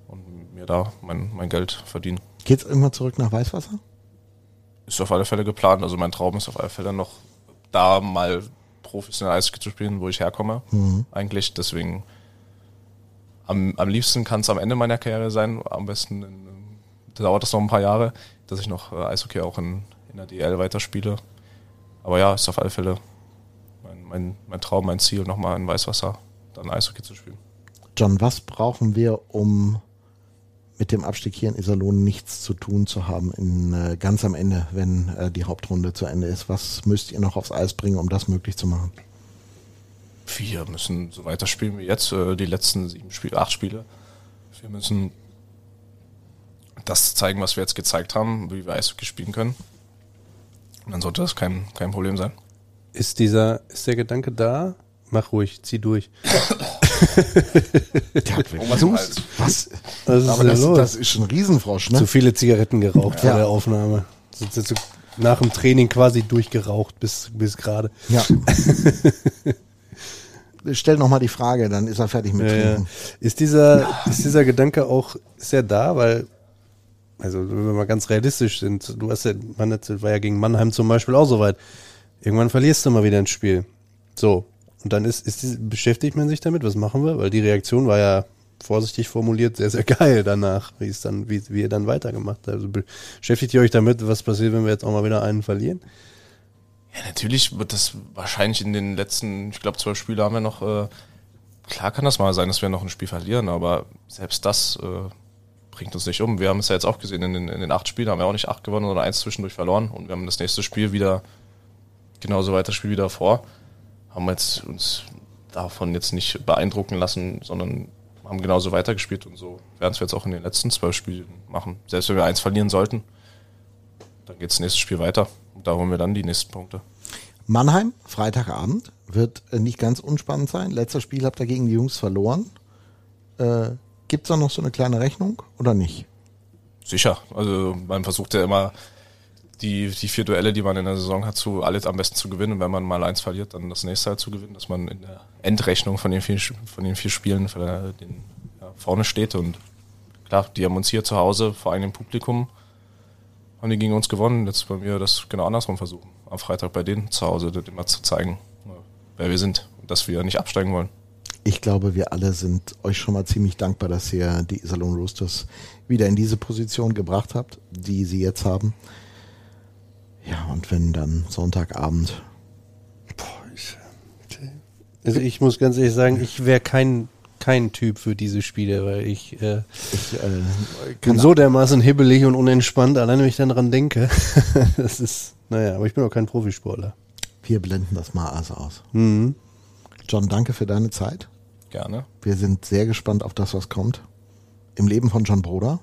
und mir da mein, mein Geld verdienen. Geht's irgendwann zurück nach Weißwasser? Ist auf alle Fälle geplant. Also mein Traum ist auf alle Fälle noch da mal professionell Eishockey zu spielen, wo ich herkomme. Eigentlich. Deswegen am, am liebsten kann es am Ende meiner Karriere sein. Am besten in, dauert das noch ein paar Jahre, dass ich noch äh, Eishockey auch in, in der DL weiterspiele. Aber ja, ist auf alle Fälle mein, mein, mein Traum, mein Ziel, nochmal in Weißwasser dann Eishockey zu spielen. John, was brauchen wir, um mit dem Abstieg hier in Iserlohn nichts zu tun zu haben, in, äh, ganz am Ende, wenn äh, die Hauptrunde zu Ende ist? Was müsst ihr noch aufs Eis bringen, um das möglich zu machen? Wir müssen so weiterspielen wie jetzt, äh, die letzten sieben Spiele, acht Spiele. Wir müssen das zeigen, was wir jetzt gezeigt haben, wie wir Eishockey spielen können. Und dann sollte das kein, kein Problem sein. Ist dieser, ist der Gedanke da? Mach ruhig, zieh durch. Der hat wirklich Durst. Was? Was ist Aber da das, los? das ist ein Riesenfrosch, ne? Zu viele Zigaretten geraucht vor Ja. der Aufnahme. Sind nach dem Training quasi durchgeraucht bis, bis gerade. Ja. Stell noch mal die Frage, dann ist er fertig mit Ja, ja. Trinken. Ist dieser, ist dieser Gedanke auch sehr da, weil, also wenn wir mal ganz realistisch sind, du hast ja, man hat- war ja gegen Mannheim zum Beispiel auch so weit. Irgendwann verlierst du mal wieder ein Spiel. So. Und dann ist, ist die, beschäftigt man sich damit, was machen wir? Weil die Reaktion war ja vorsichtig formuliert sehr, sehr geil danach, wie es dann, wie, wie ihr dann weitergemacht habt. Also beschäftigt ihr euch damit, was passiert, wenn wir jetzt auch mal wieder einen verlieren? Ja, natürlich wird das wahrscheinlich in den letzten, ich glaube, zwölf Spiele haben wir noch, äh, klar kann das mal sein, dass wir noch ein Spiel verlieren, aber selbst das äh, bringt uns nicht um. Wir haben es ja jetzt auch gesehen, in den, in den acht Spielen haben wir auch nicht acht gewonnen oder eins zwischendurch verloren und wir haben das nächste Spiel wieder genauso weiter Spiel wieder vor. Haben jetzt uns davon jetzt nicht beeindrucken lassen, sondern haben genauso weitergespielt und so werden es wir jetzt auch in den letzten zwölf Spielen machen. Selbst wenn wir eins verlieren sollten, dann geht das nächste Spiel weiter und da holen wir dann die nächsten Punkte. Mannheim, Freitagabend, wird äh, nicht ganz unspannend sein. Letztes Spiel habt ihr gegen die Jungs verloren. Äh, Gibt es da noch so eine kleine Rechnung oder nicht? Sicher. Also man versucht ja immer die, die vier Duelle, die man in der Saison hat, zu alles am besten zu gewinnen. Und wenn man mal eins verliert, dann das nächste halt zu gewinnen, dass man in der Endrechnung von den vier, von den vier Spielen für den, ja, vorne steht. Und klar, die haben uns hier zu Hause vor eigenem Publikum, haben die gegen uns gewonnen. Jetzt wollen wir das genau andersrum versuchen. Am Freitag bei denen zu Hause, dort immer zu zeigen, wer wir sind und dass wir nicht absteigen wollen. Ich glaube, wir alle sind euch schon mal ziemlich dankbar, dass ihr die Iserlohn Roosters wieder in diese Position gebracht habt, die sie jetzt haben. Ja, und wenn dann Sonntagabend Also ich muss ganz ehrlich sagen, ich wäre kein, kein Typ für diese Spiele, weil ich äh, ich, äh, bin so dermaßen hibbelig und unentspannt, allein wenn ich dann dran denke. das ist, naja, aber ich bin auch kein Profisportler. wir blenden das mal also aus. Mhm. John, danke für deine Zeit. Gerne. Wir sind sehr gespannt auf das, was kommt. Im Leben von John Broder.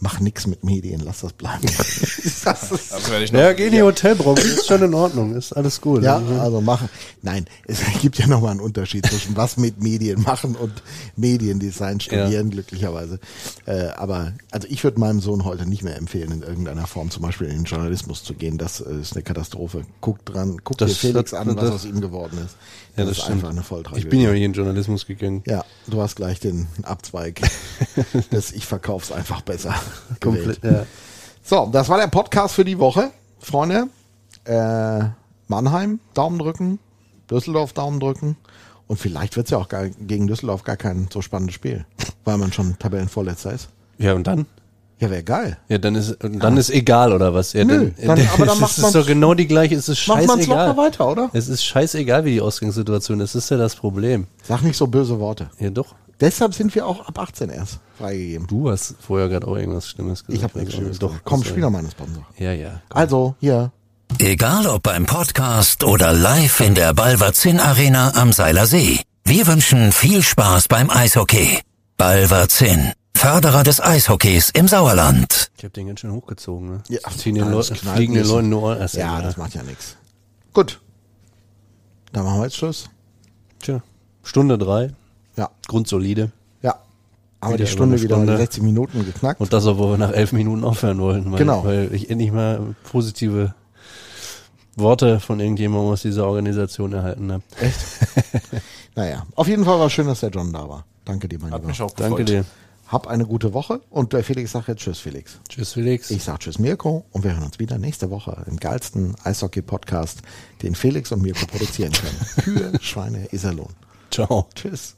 Mach nix mit Medien, lass das bleiben. das ist, Also werde ich noch Ja, geh in die Hotelbranche, ist schon in Ordnung, ist alles gut. ja, also machen. Nein, es gibt ja nochmal einen Unterschied zwischen was mit Medien machen und Mediendesign studieren, glücklicherweise. Äh, aber also ich würde meinem Sohn heute nicht mehr empfehlen, in irgendeiner Form zum Beispiel in den Journalismus zu gehen. Das äh, ist eine Katastrophe. Guck dran, guck Das dir Felix hat- an, was das- aus ihm geworden ist. Ja, Das, das ist stimmt. einfach eine Volltragödie. Ich bin ja hier in den Journalismus gegangen. Ja, du hast gleich den Abzweig. das ich verkauf's einfach besser. Komplett, ja. So, das war der Podcast für die Woche, Freunde. Äh, Mannheim, Daumen drücken, Düsseldorf, Daumen drücken. Und vielleicht wird's ja auch gar, gegen Düsseldorf gar kein so spannendes Spiel, weil man schon Tabellenvorletzter ist. Ja, und dann? Ja, wäre geil. Ja, dann ist, dann ist egal, oder was? Ja. Nö, dann, dann- aber dann es macht man's- doch genau die gleiche, es ist Macht scheißegal. locker weiter, oder? Es ist scheißegal, wie die Ausgangssituation ist, das ist ja das Problem. Sag nicht so böse Worte. Ja, doch. Deshalb sind wir auch ab 18 erst freigegeben. Du hast vorher gerade auch irgendwas Schlimmes gesagt. Ich habe nichts Schlimmes Doch. Komm, das- spiel doch mal einen Sponsor. Ja, ja. Also, hier, Egal ob beim Podcast oder live in der Balverzin Arena am Seiler See. Wir wünschen viel Spaß beim Eishockey. Balverzin, Förderer des Eishockeys im Sauerland. Ich habe den ganz schön hochgezogen, ne? Ja, Ziehen den das Leuten, fliegen den. Leuten nur. Ach, ja, das macht ja nichts. Gut. Dann machen wir jetzt Schluss. Tja, Stunde drei, Ja, grundsolide. ja. Haben wir Wieder die Stunde wieder Stunde. 60 Minuten geknackt. Und das, obwohl wir nach elf Minuten aufhören wollten. Weil, Genau. Weil ich endlich mal positive Worte von irgendjemandem aus dieser Organisation erhalten habe. Echt? naja, auf jeden Fall war schön, dass der John da war. Danke dir, mein Hat Lieber. mich auch Danke dir. Hab eine gute Woche und der Felix sagt jetzt Tschüss, Felix. Tschüss, Felix. Ich sag Tschüss, Mirko und wir hören uns wieder nächste Woche im geilsten Eishockey-Podcast, den Felix und Mirko produzieren können. Kühe, Schweine, Iserlohn. Ciao. Tschüss.